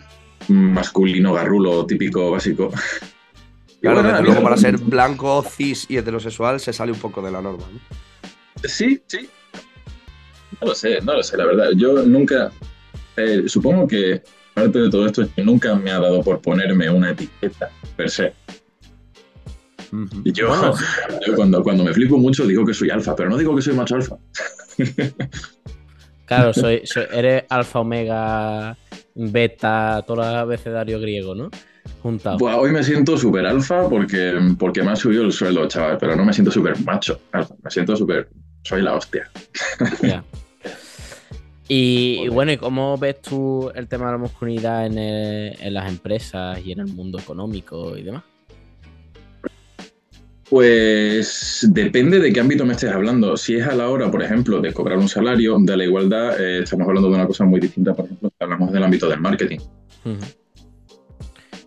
masculino, garrulo, típico, básico. Y Claro, bueno, desde luego para ser blanco, cis y heterosexual se sale un poco de la norma. ¿no? Sí, sí. No lo sé, no lo sé, la verdad. Yo nunca, eh, supongo que parte de todo esto es que nunca me ha dado por ponerme una etiqueta, per se. Y yo, Bueno. yo cuando, cuando me flipo mucho digo que soy alfa, pero no digo que soy macho alfa. Claro, soy, soy- eres alfa, omega, beta, todo el abecedario griego, ¿no? Juntado. Pues hoy me siento súper alfa porque, porque me ha subido el sueldo, chaval, pero no me siento súper macho alfa, me siento súper... Soy la hostia. Ya. Y, y bueno, ¿y cómo ves tú el tema de la masculinidad en, el- en las empresas y en el mundo económico y demás? Pues depende de qué ámbito me estés hablando. Si es a la hora, por ejemplo, de cobrar un salario, de la igualdad, eh, estamos hablando de una cosa muy distinta, por ejemplo, si hablamos del ámbito del marketing.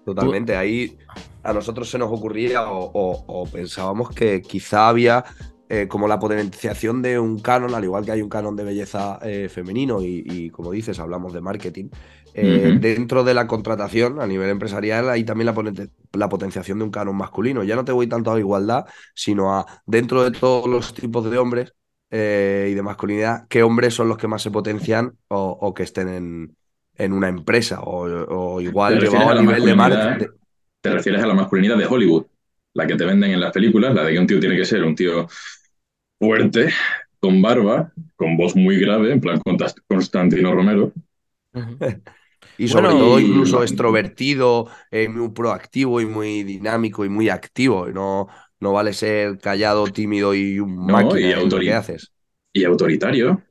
Totalmente, ahí a nosotros se nos ocurría o, o- o pensábamos que quizá había eh, como la potenciación de un canon, al igual que hay un canon de belleza eh, femenino y, y, como dices, hablamos de marketing. eh. Dentro de la contratación a nivel empresarial hay también la, poten- la potenciación de un canon masculino. Ya no te voy tanto a la igualdad, sino a dentro de todos los tipos de hombres y de masculinidad, qué hombres son los que más se potencian o, o que estén en, en una empresa o, o igual ¿Te llevado a nivel de marketing. Te refieres a la masculinidad de Hollywood, la que te venden en las películas, la de que un tío tiene que ser un tío fuerte, con barba, con voz muy grave, en plan Contas- Constantino Romero. Y sobre Bueno, todo y- incluso extrovertido, eh, muy proactivo y muy dinámico y muy activo. No, no vale ser callado, tímido y un No, máquina y en lo autori- que haces. y autoritario,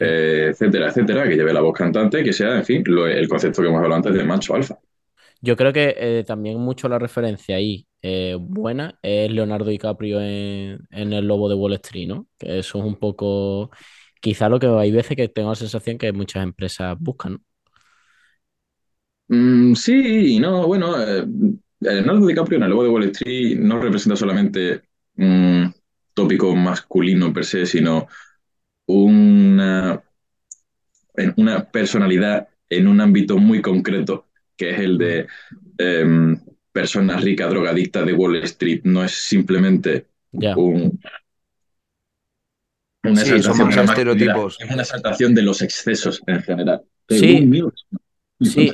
eh, etcétera, etcétera, que lleve la voz cantante, que sea, en fin, lo- el concepto que hemos hablado antes de macho alfa. Yo creo que eh, también mucho la referencia ahí eh, buena es Leonardo DiCaprio en, en El Lobo de Wall Street, ¿no? Que eso es un poco, quizá lo que hay veces que tengo la sensación que muchas empresas buscan, ¿no? Mm, sí no, bueno, eh, Leonardo DiCaprio en El Lobo de Wall Street no representa solamente un tópico masculino per se, sino una, una personalidad en un ámbito muy concreto, que es el de em, personas ricas, drogadictas de Wall Street. No es simplemente un, una Sí, son más estereotipos. Es una exaltación de los excesos en general. Sí. Sí,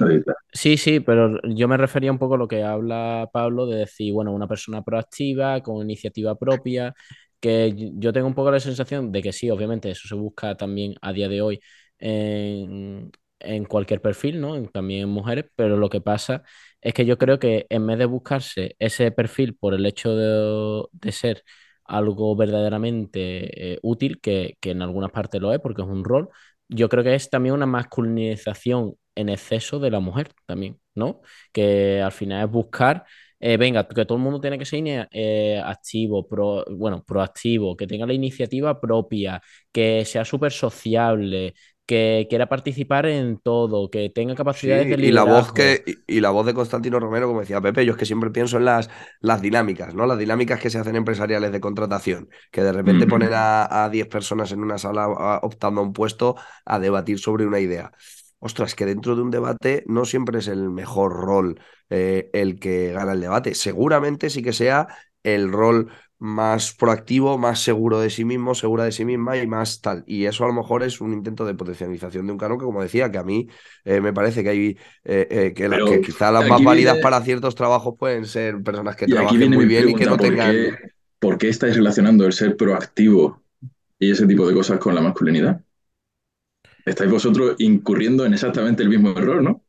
sí, sí, pero yo me refería un poco a lo que habla Pablo de decir, bueno, una persona proactiva, con iniciativa propia, que yo tengo un poco la sensación de que sí, obviamente eso se busca también a día de hoy en, en cualquier perfil, ¿no? También en mujeres, pero lo que pasa es que yo creo que en vez de buscarse ese perfil por el hecho de, de ser algo verdaderamente eh, útil, que, que en algunas partes lo es, porque es un rol, yo creo que es también una masculinización en exceso de la mujer también, ¿no? Que al final es buscar, eh, venga, que todo el mundo tiene que ser eh, activo, pro, bueno, proactivo, que tenga la iniciativa propia, que sea súper sociable, que quiera participar en todo, que tenga Sí, capacidades de y la voz liderazgo. que y, la voz de Constantino Romero, como decía Pepe, yo es que siempre pienso en las, las dinámicas, ¿no? Las dinámicas que se hacen empresariales de contratación, que de repente ponen a, a 10 personas en una sala a- optando a un puesto a debatir sobre una idea. Ostras, que dentro de un debate no siempre es el mejor rol eh, el que gana el debate. Seguramente sí que sea el rol más proactivo, más seguro de sí mismo, segura de sí misma y más tal. Y eso a lo mejor es un intento de potencialización de un cargo que, como decía, que a mí eh, me parece que hay eh, eh, que, la- que quizá las más válidas para ciertos trabajos pueden ser personas que Y trabajen muy bien y que no pregunta, ¿por tengan. qué, por qué estáis relacionando el ser proactivo y ese tipo de cosas con la masculinidad? Estáis vosotros incurriendo en exactamente el mismo error, ¿no?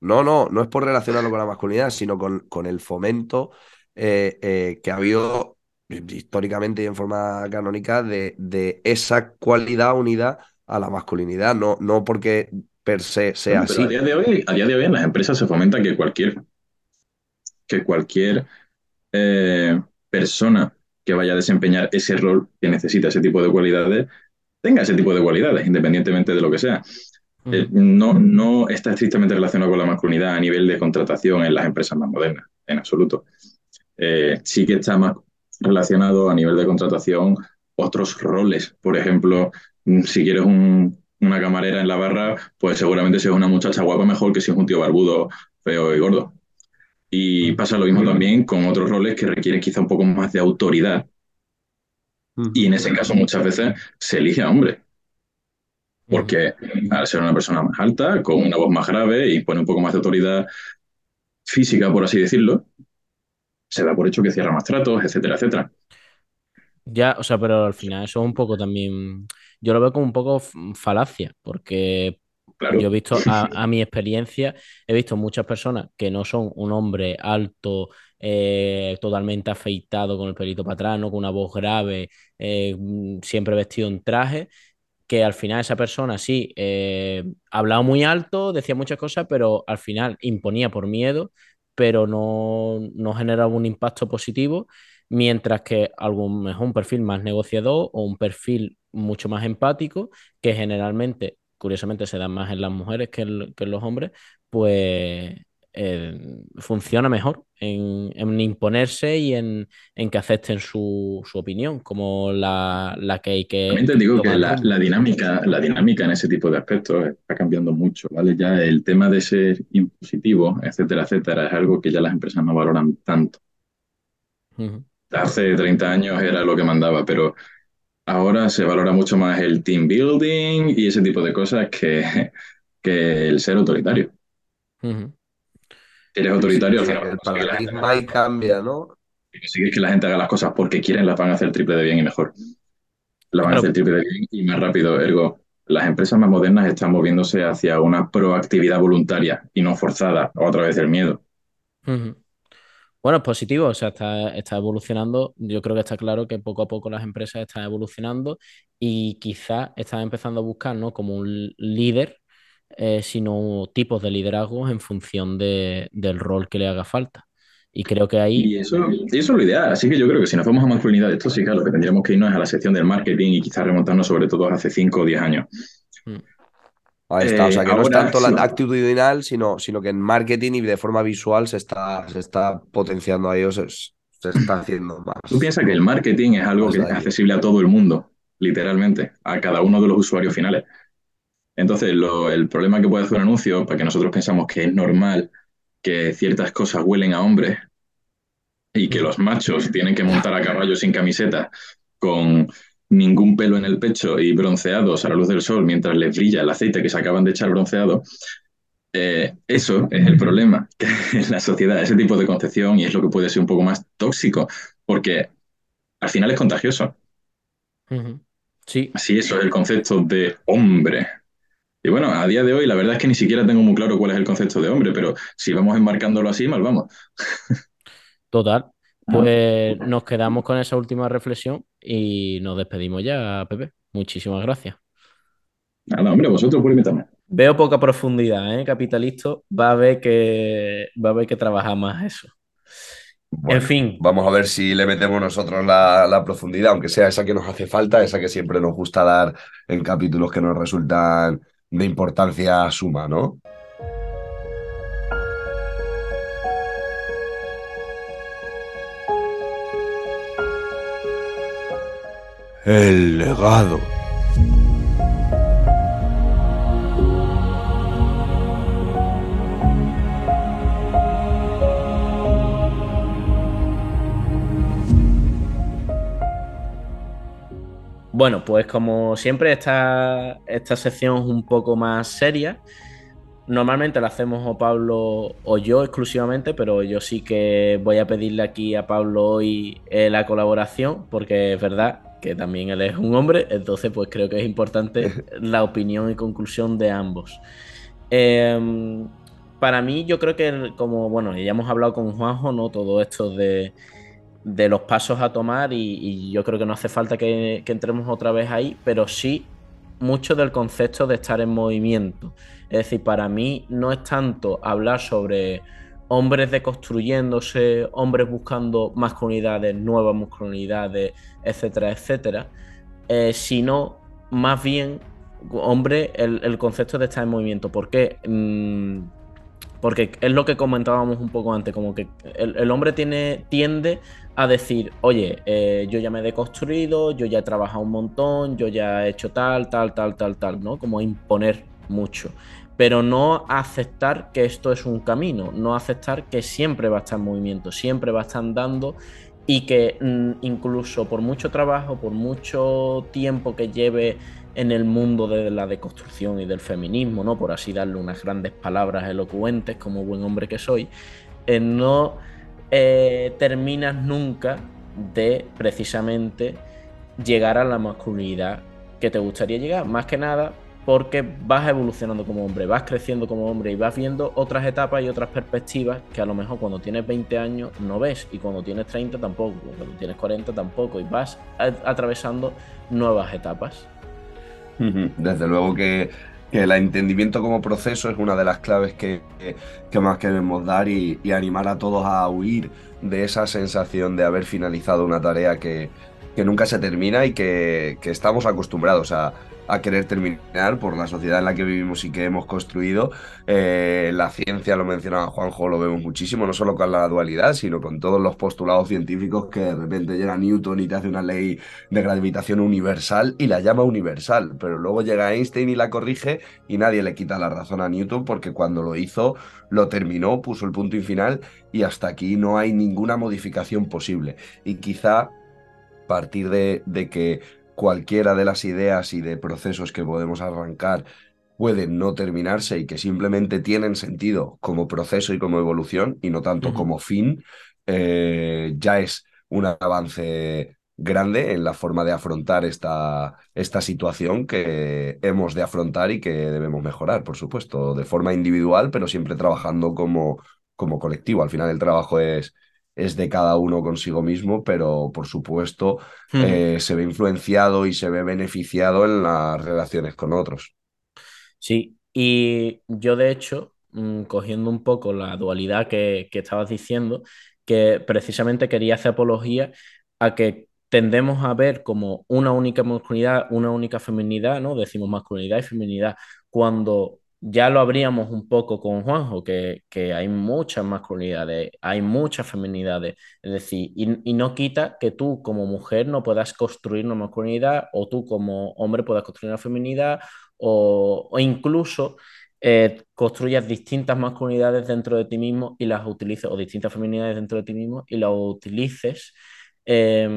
No, no, no es por relacionarlo con la masculinidad, sino con, con el fomento eh, eh, que ha habido históricamente y en forma canónica de, de esa cualidad unida a la masculinidad, no, no porque per se sea pero a así. día de hoy, a día de hoy en las empresas se fomenta que cualquier, que cualquier eh, persona que vaya a desempeñar ese rol que necesita ese tipo de cualidades, tenga ese tipo de cualidades, independientemente de lo que sea. Eh, no, no está estrictamente relacionado con la masculinidad a nivel de contratación en las empresas más modernas, en absoluto. Eh, sí que está más relacionado a nivel de contratación otros roles. Por ejemplo, mm, si quieres un- una camarera en la barra, pues seguramente si es una muchacha guapa mejor que si es un tío barbudo, feo y gordo. Y pasa lo mismo también con otros roles que requieren quizá un poco más de autoridad. Y en ese caso muchas veces se elige a hombre. Porque al ser una persona más alta, con una voz más grave y pone un poco más de autoridad física, por así decirlo, se da por hecho que cierra más tratos, etcétera, etcétera. Ya, o sea, pero al final eso es un poco también, yo lo veo como un poco falacia, porque Claro. yo he visto, a, a mi experiencia, he visto muchas personas que no son un hombre alto, eh, totalmente afeitado, con el pelito para atrás, ¿no? Con una voz grave, eh, siempre vestido en traje, que al final esa persona sí, eh, hablaba muy alto, decía muchas cosas, pero al final imponía por miedo, pero no, no generaba un impacto positivo, mientras que algún mejor un perfil más negociador o un perfil mucho más empático, que generalmente, curiosamente, se da más en las mujeres que que en los hombres, pues eh, funciona mejor en, en imponerse y en, en que acepten su, su opinión, como la, la que hay que También te digo que la, la dinámica, la dinámica en ese tipo de aspectos está cambiando mucho, ¿vale? Ya el tema de ser impositivo, etcétera, etcétera, es algo que ya las empresas no valoran tanto. Hace 30 años era lo que mandaba, pero ahora se valora mucho más el team building y ese tipo de cosas que, que el ser autoritario. Si eres autoritario, sí, el consigues que la gente paradigma ahí cambia, ¿no? si consigues que la gente haga las cosas porque quieren, las van a hacer triple de bien y mejor. Las van a hacer triple de bien y más rápido. Ergo, las empresas más modernas están moviéndose hacia una proactividad voluntaria y no forzada o a través del miedo. Bueno, es positivo, o sea, está, está evolucionando. Yo creo que está claro que poco a poco las empresas están evolucionando y quizás están empezando a buscar, ¿no? Como un líder, eh, sino tipos de liderazgos en función de- del rol que le haga falta. Y creo que ahí, Y eso, y eso es lo ideal. Así que yo creo que si nos vamos a masculinidad tóxica, lo que tendríamos que irnos es a la sección del marketing y quizás remontarnos sobre todo hace 5 o 10 años. Ahí está, o sea Eh, que no es ahora, tanto la sí. actitudinal, sino, sino que en marketing y de forma visual se está, se está potenciando ahí, o se, se está haciendo más. Tú piensas que el marketing es algo que es accesible a todo el mundo. literalmente, a cada uno de los usuarios finales. Entonces, lo- el problema que puede hacer un anuncio, para que nosotros pensamos que es normal que ciertas cosas huelen a hombres y que los machos tienen que montar a caballo sin camiseta, con ningún pelo en el pecho y bronceados a la luz del sol mientras les brilla el aceite que se acaban de echar bronceado, eh, eso es el problema que en la sociedad, ese tipo de concepción y es lo que puede ser un poco más tóxico, porque al final es contagioso. Ujú. Sí, Así eso es el concepto de hombre. Y bueno, a día de hoy la verdad es que ni siquiera tengo muy claro cuál es el concepto de hombre, pero si vamos enmarcándolo así, mal vamos. total. Pues nos quedamos con esa última reflexión y nos despedimos ya, Pepe. Muchísimas gracias. Nada, hombre, vosotros por invitarme. Veo poca profundidad, ¿eh? Capitalista. Va a haber que, va a haber que trabajar más eso. Bueno, En fin, Vamos a ver si le metemos nosotros la, la profundidad, aunque sea esa que nos hace falta, esa que siempre nos gusta dar en capítulos que nos resultan de importancia suma, ¿no? El legado. Bueno, pues como siempre, esta, esta sección es un poco más seria. Normalmente la hacemos o Pablo o yo exclusivamente, pero yo sí que voy a pedirle aquí a Pablo hoy eh, la colaboración, porque es verdad que también él es un hombre, entonces pues creo que es importante la opinión y conclusión de ambos. Eh, para mí, yo creo que como, bueno, ya hemos hablado con Juanjo, ¿no? Todo esto de, de los pasos a tomar y, yo creo que no hace falta que, entremos otra vez ahí, pero sí mucho del concepto de estar en movimiento. Es decir, para mí no es tanto hablar sobre hombres deconstruyéndose, hombres buscando masculinidades, nuevas masculinidades, etcétera, etcétera, eh, sino más bien, hombre, el, el concepto de estar en movimiento. ¿Por qué? Mm, porque es lo que comentábamos un poco antes, como que el, el hombre tiene, tiende a decir, oye, eh, yo ya me he deconstruido, yo ya he trabajado un montón, yo ya he hecho tal, tal, tal, tal, tal, ¿no? Como imponer mucho. Pero no aceptar que esto es un camino, no aceptar que siempre va a estar en movimiento, siempre va a estar andando y que mm, incluso por mucho trabajo, por mucho tiempo que lleve en el mundo de la deconstrucción y del feminismo, ¿no? Por así darle unas grandes palabras elocuentes como buen hombre que soy, eh, no eh, terminas nunca de precisamente llegar a la masculinidad que te gustaría llegar. Más que nada porque vas evolucionando como hombre, vas creciendo como hombre y vas viendo otras etapas y otras perspectivas que a lo mejor cuando tienes 20 años no ves y cuando tienes 30 tampoco, cuando tienes 40 tampoco y vas atravesando nuevas etapas. Desde luego que, que el entendimiento como proceso es una de las claves que, más queremos dar y, animar a todos a huir de esa sensación de haber finalizado una tarea que, que nunca se termina y que estamos acostumbrados a, a querer terminar por la sociedad en la que vivimos y que hemos construido. Eh, la ciencia, lo mencionaba Juanjo, lo vemos muchísimo, no solo con la dualidad, sino con todos los postulados científicos que de repente llega Newton y te hace una ley de gravitación universal y la llama universal, pero luego llega Einstein y la corrige y nadie le quita la razón a Newton porque cuando lo hizo lo terminó, puso el punto y final y hasta aquí no hay ninguna modificación posible. Y quizá partir de, de que cualquiera de las ideas y de procesos que podemos arrancar pueden no terminarse y que simplemente tienen sentido como proceso y como evolución y no tanto como fin, eh, ya es un avance grande en la forma de afrontar esta, esta situación que hemos de afrontar y que debemos mejorar, por supuesto, de forma individual, pero siempre trabajando como, como colectivo. Al final el trabajo es, es de cada uno consigo mismo, pero por supuesto Ujú. eh, se ve influenciado y se ve beneficiado en las relaciones con otros. Sí, y yo de hecho, mm, cogiendo un poco la dualidad que, que estabas diciendo, que precisamente quería hacer apología a que tendemos a ver como una única masculinidad, una única feminidad, ¿no? Decimos masculinidad y feminidad, cuando ya lo habríamos un poco con Juanjo, que, que hay muchas masculinidades, hay muchas feminidades, es decir, y, y, no quita que tú como mujer no puedas construir una masculinidad o tú como hombre puedas construir una feminidad o, o incluso eh, construyas distintas masculinidades dentro de ti mismo y las utilices, o distintas feminidades dentro de ti mismo y las utilices. Eh,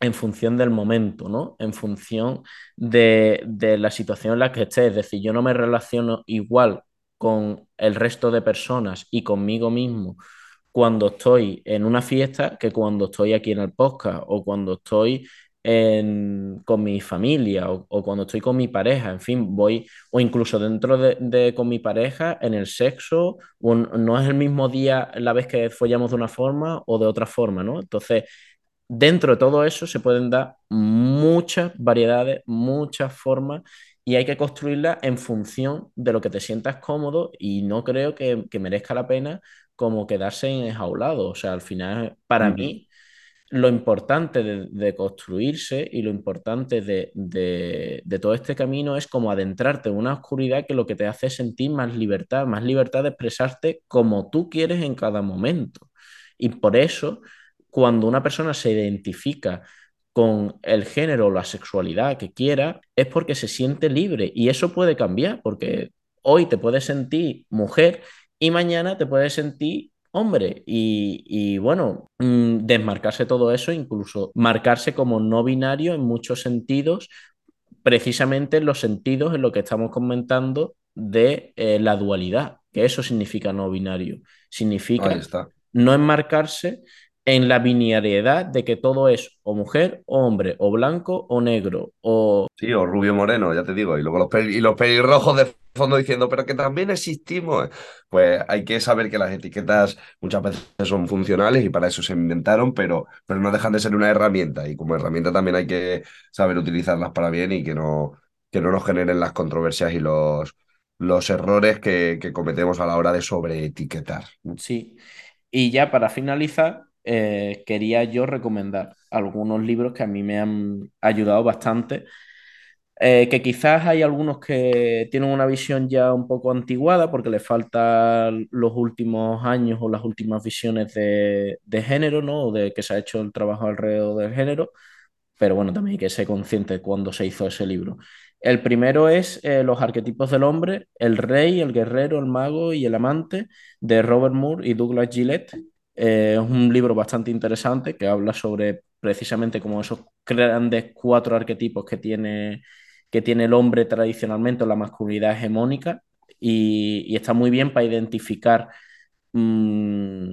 en función del momento, ¿no? En función de, de, la situación en la que estés. Es decir, yo no me relaciono igual con el resto de personas y conmigo mismo cuando estoy en una fiesta que cuando estoy aquí en el podcast o cuando estoy con mi familia o, o, cuando estoy con mi pareja, en fin, voy, o incluso dentro de, con mi pareja, en el sexo, no es el mismo día la vez que follamos de una forma o de otra forma, ¿no? Entonces, dentro de todo eso se pueden dar muchas variedades, muchas formas y hay que construirlas en función de lo que te sientas cómodo y no creo que, que merezca la pena como quedarse enjaulado. O sea, al final, para mí, lo importante de, de, construirse y lo importante de, de, de, todo este camino es como adentrarte en una oscuridad que lo que te hace sentir más libertad, más libertad de expresarte como tú quieres en cada momento. Y por eso cuando una persona se identifica con el género o la sexualidad que quiera, es porque se siente libre y eso puede cambiar, porque hoy te puedes sentir mujer y mañana te puedes sentir hombre. Y, y, bueno, mm, desmarcarse todo eso, incluso marcarse como no binario en muchos sentidos, precisamente en los sentidos en lo que estamos comentando de eh, la dualidad, que eso significa no binario. Significa no enmarcarse en la binariedad de que todo es o mujer o hombre, o blanco o negro, o... Sí, o rubio moreno, ya te digo, y luego los, y los pelirrojos de fondo diciendo, pero que también existimos. Pues hay que saber que las etiquetas muchas veces son funcionales y para eso se inventaron, pero, pero no dejan de ser una herramienta y como herramienta también hay que saber utilizarlas para bien y que no, que no nos generen las controversias y los, los errores que, que cometemos a la hora de sobreetiquetar. Sí. Y ya para finalizar, eh, quería yo recomendar algunos libros que a mí me han ayudado bastante. Eh, que quizás hay algunos que tienen una visión ya un poco antiguada porque les faltan los últimos años o las últimas visiones de, de género, ¿no? O de que se ha hecho el trabajo alrededor del género. Pero bueno, también hay que ser consciente de cuándo se hizo ese libro. El primero es eh, Los arquetipos del hombre, el rey, el guerrero, el mago y el amante, de Robert Moore y Douglas Gillette, eh, es un libro bastante interesante que habla sobre precisamente como esos grandes cuatro arquetipos que tiene, que tiene el hombre tradicionalmente la masculinidad hegemónica y, está muy bien para identificar mmm,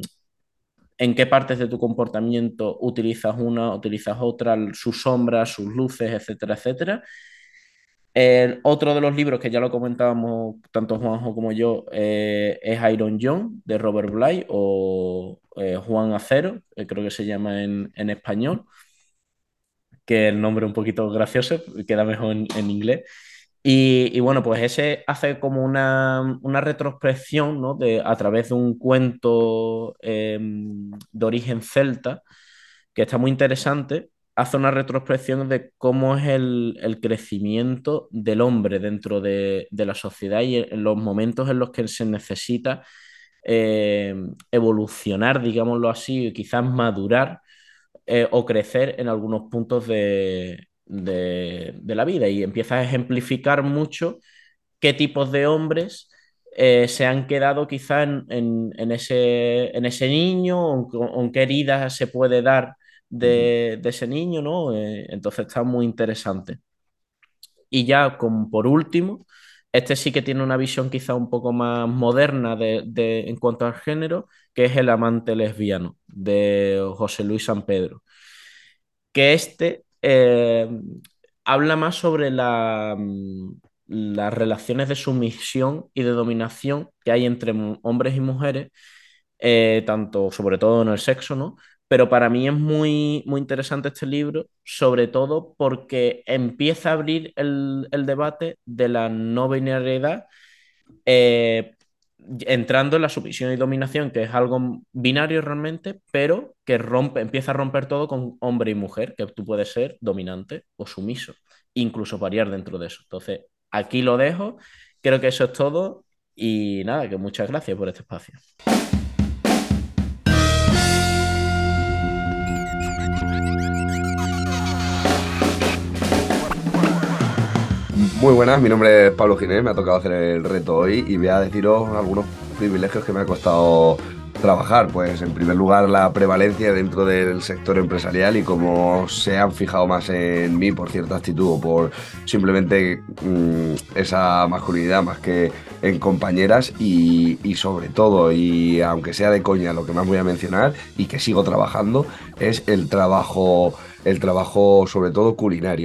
en qué partes de tu comportamiento utilizas una, utilizas otra, sus sombras, sus luces, etcétera, etcétera. Otro de los libros que ya lo comentábamos tanto Juanjo como yo eh, es Iron John de Robert Bly o eh, Juan Acero, eh, creo que se llama en, en, español, que el nombre un poquito gracioso, queda mejor en, en inglés. Y, y, bueno, pues ese hace como una, una retrospección ¿no? de, a través de un cuento em, de origen celta que está muy interesante hace una retrospección de cómo es el, el crecimiento del hombre dentro de, de, la sociedad y en los momentos en los que se necesita eh, evolucionar, digámoslo así, quizás madurar eh, o crecer en algunos puntos de, de, de, la vida. Y empieza a ejemplificar mucho qué tipos de hombres eh, se han quedado quizás en, en, en, ese, en ese niño o, o en qué heridas se puede dar de, de ese niño, ¿no? Eh, entonces está muy interesante. Y ya como por último, este sí que tiene una visión quizá un poco más moderna de, de, en cuanto al género, que es El amante lesbiano, de José Luis San Pedro. Que este eh, habla más sobre la, las relaciones de sumisión y de dominación que hay entre hombres y mujeres, eh, tanto sobre todo en el sexo, ¿no? Pero para mí es muy, muy interesante este libro, sobre todo porque empieza a abrir el, el debate de la no binariedad, eh, entrando en la sumisión y dominación, que es algo binario realmente, pero que rompe, empieza a romper todo con hombre y mujer, que tú puedes ser dominante o sumiso, incluso variar dentro de eso. Entonces, aquí lo dejo creo que eso es todo y nada, que muchas gracias por este espacio. Muy buenas, mi nombre es Pablo Ginés, me ha tocado hacer el reto hoy y voy a deciros algunos privilegios que me ha costado trabajar. Pues en primer lugar la prevalencia dentro del sector empresarial y cómo se han fijado más en mí por cierta actitud o por simplemente mmm, esa masculinidad más que en compañeras y, y sobre todo, y aunque sea de coña lo que más voy a mencionar y que sigo trabajando, es el trabajo, el trabajo sobre todo culinario.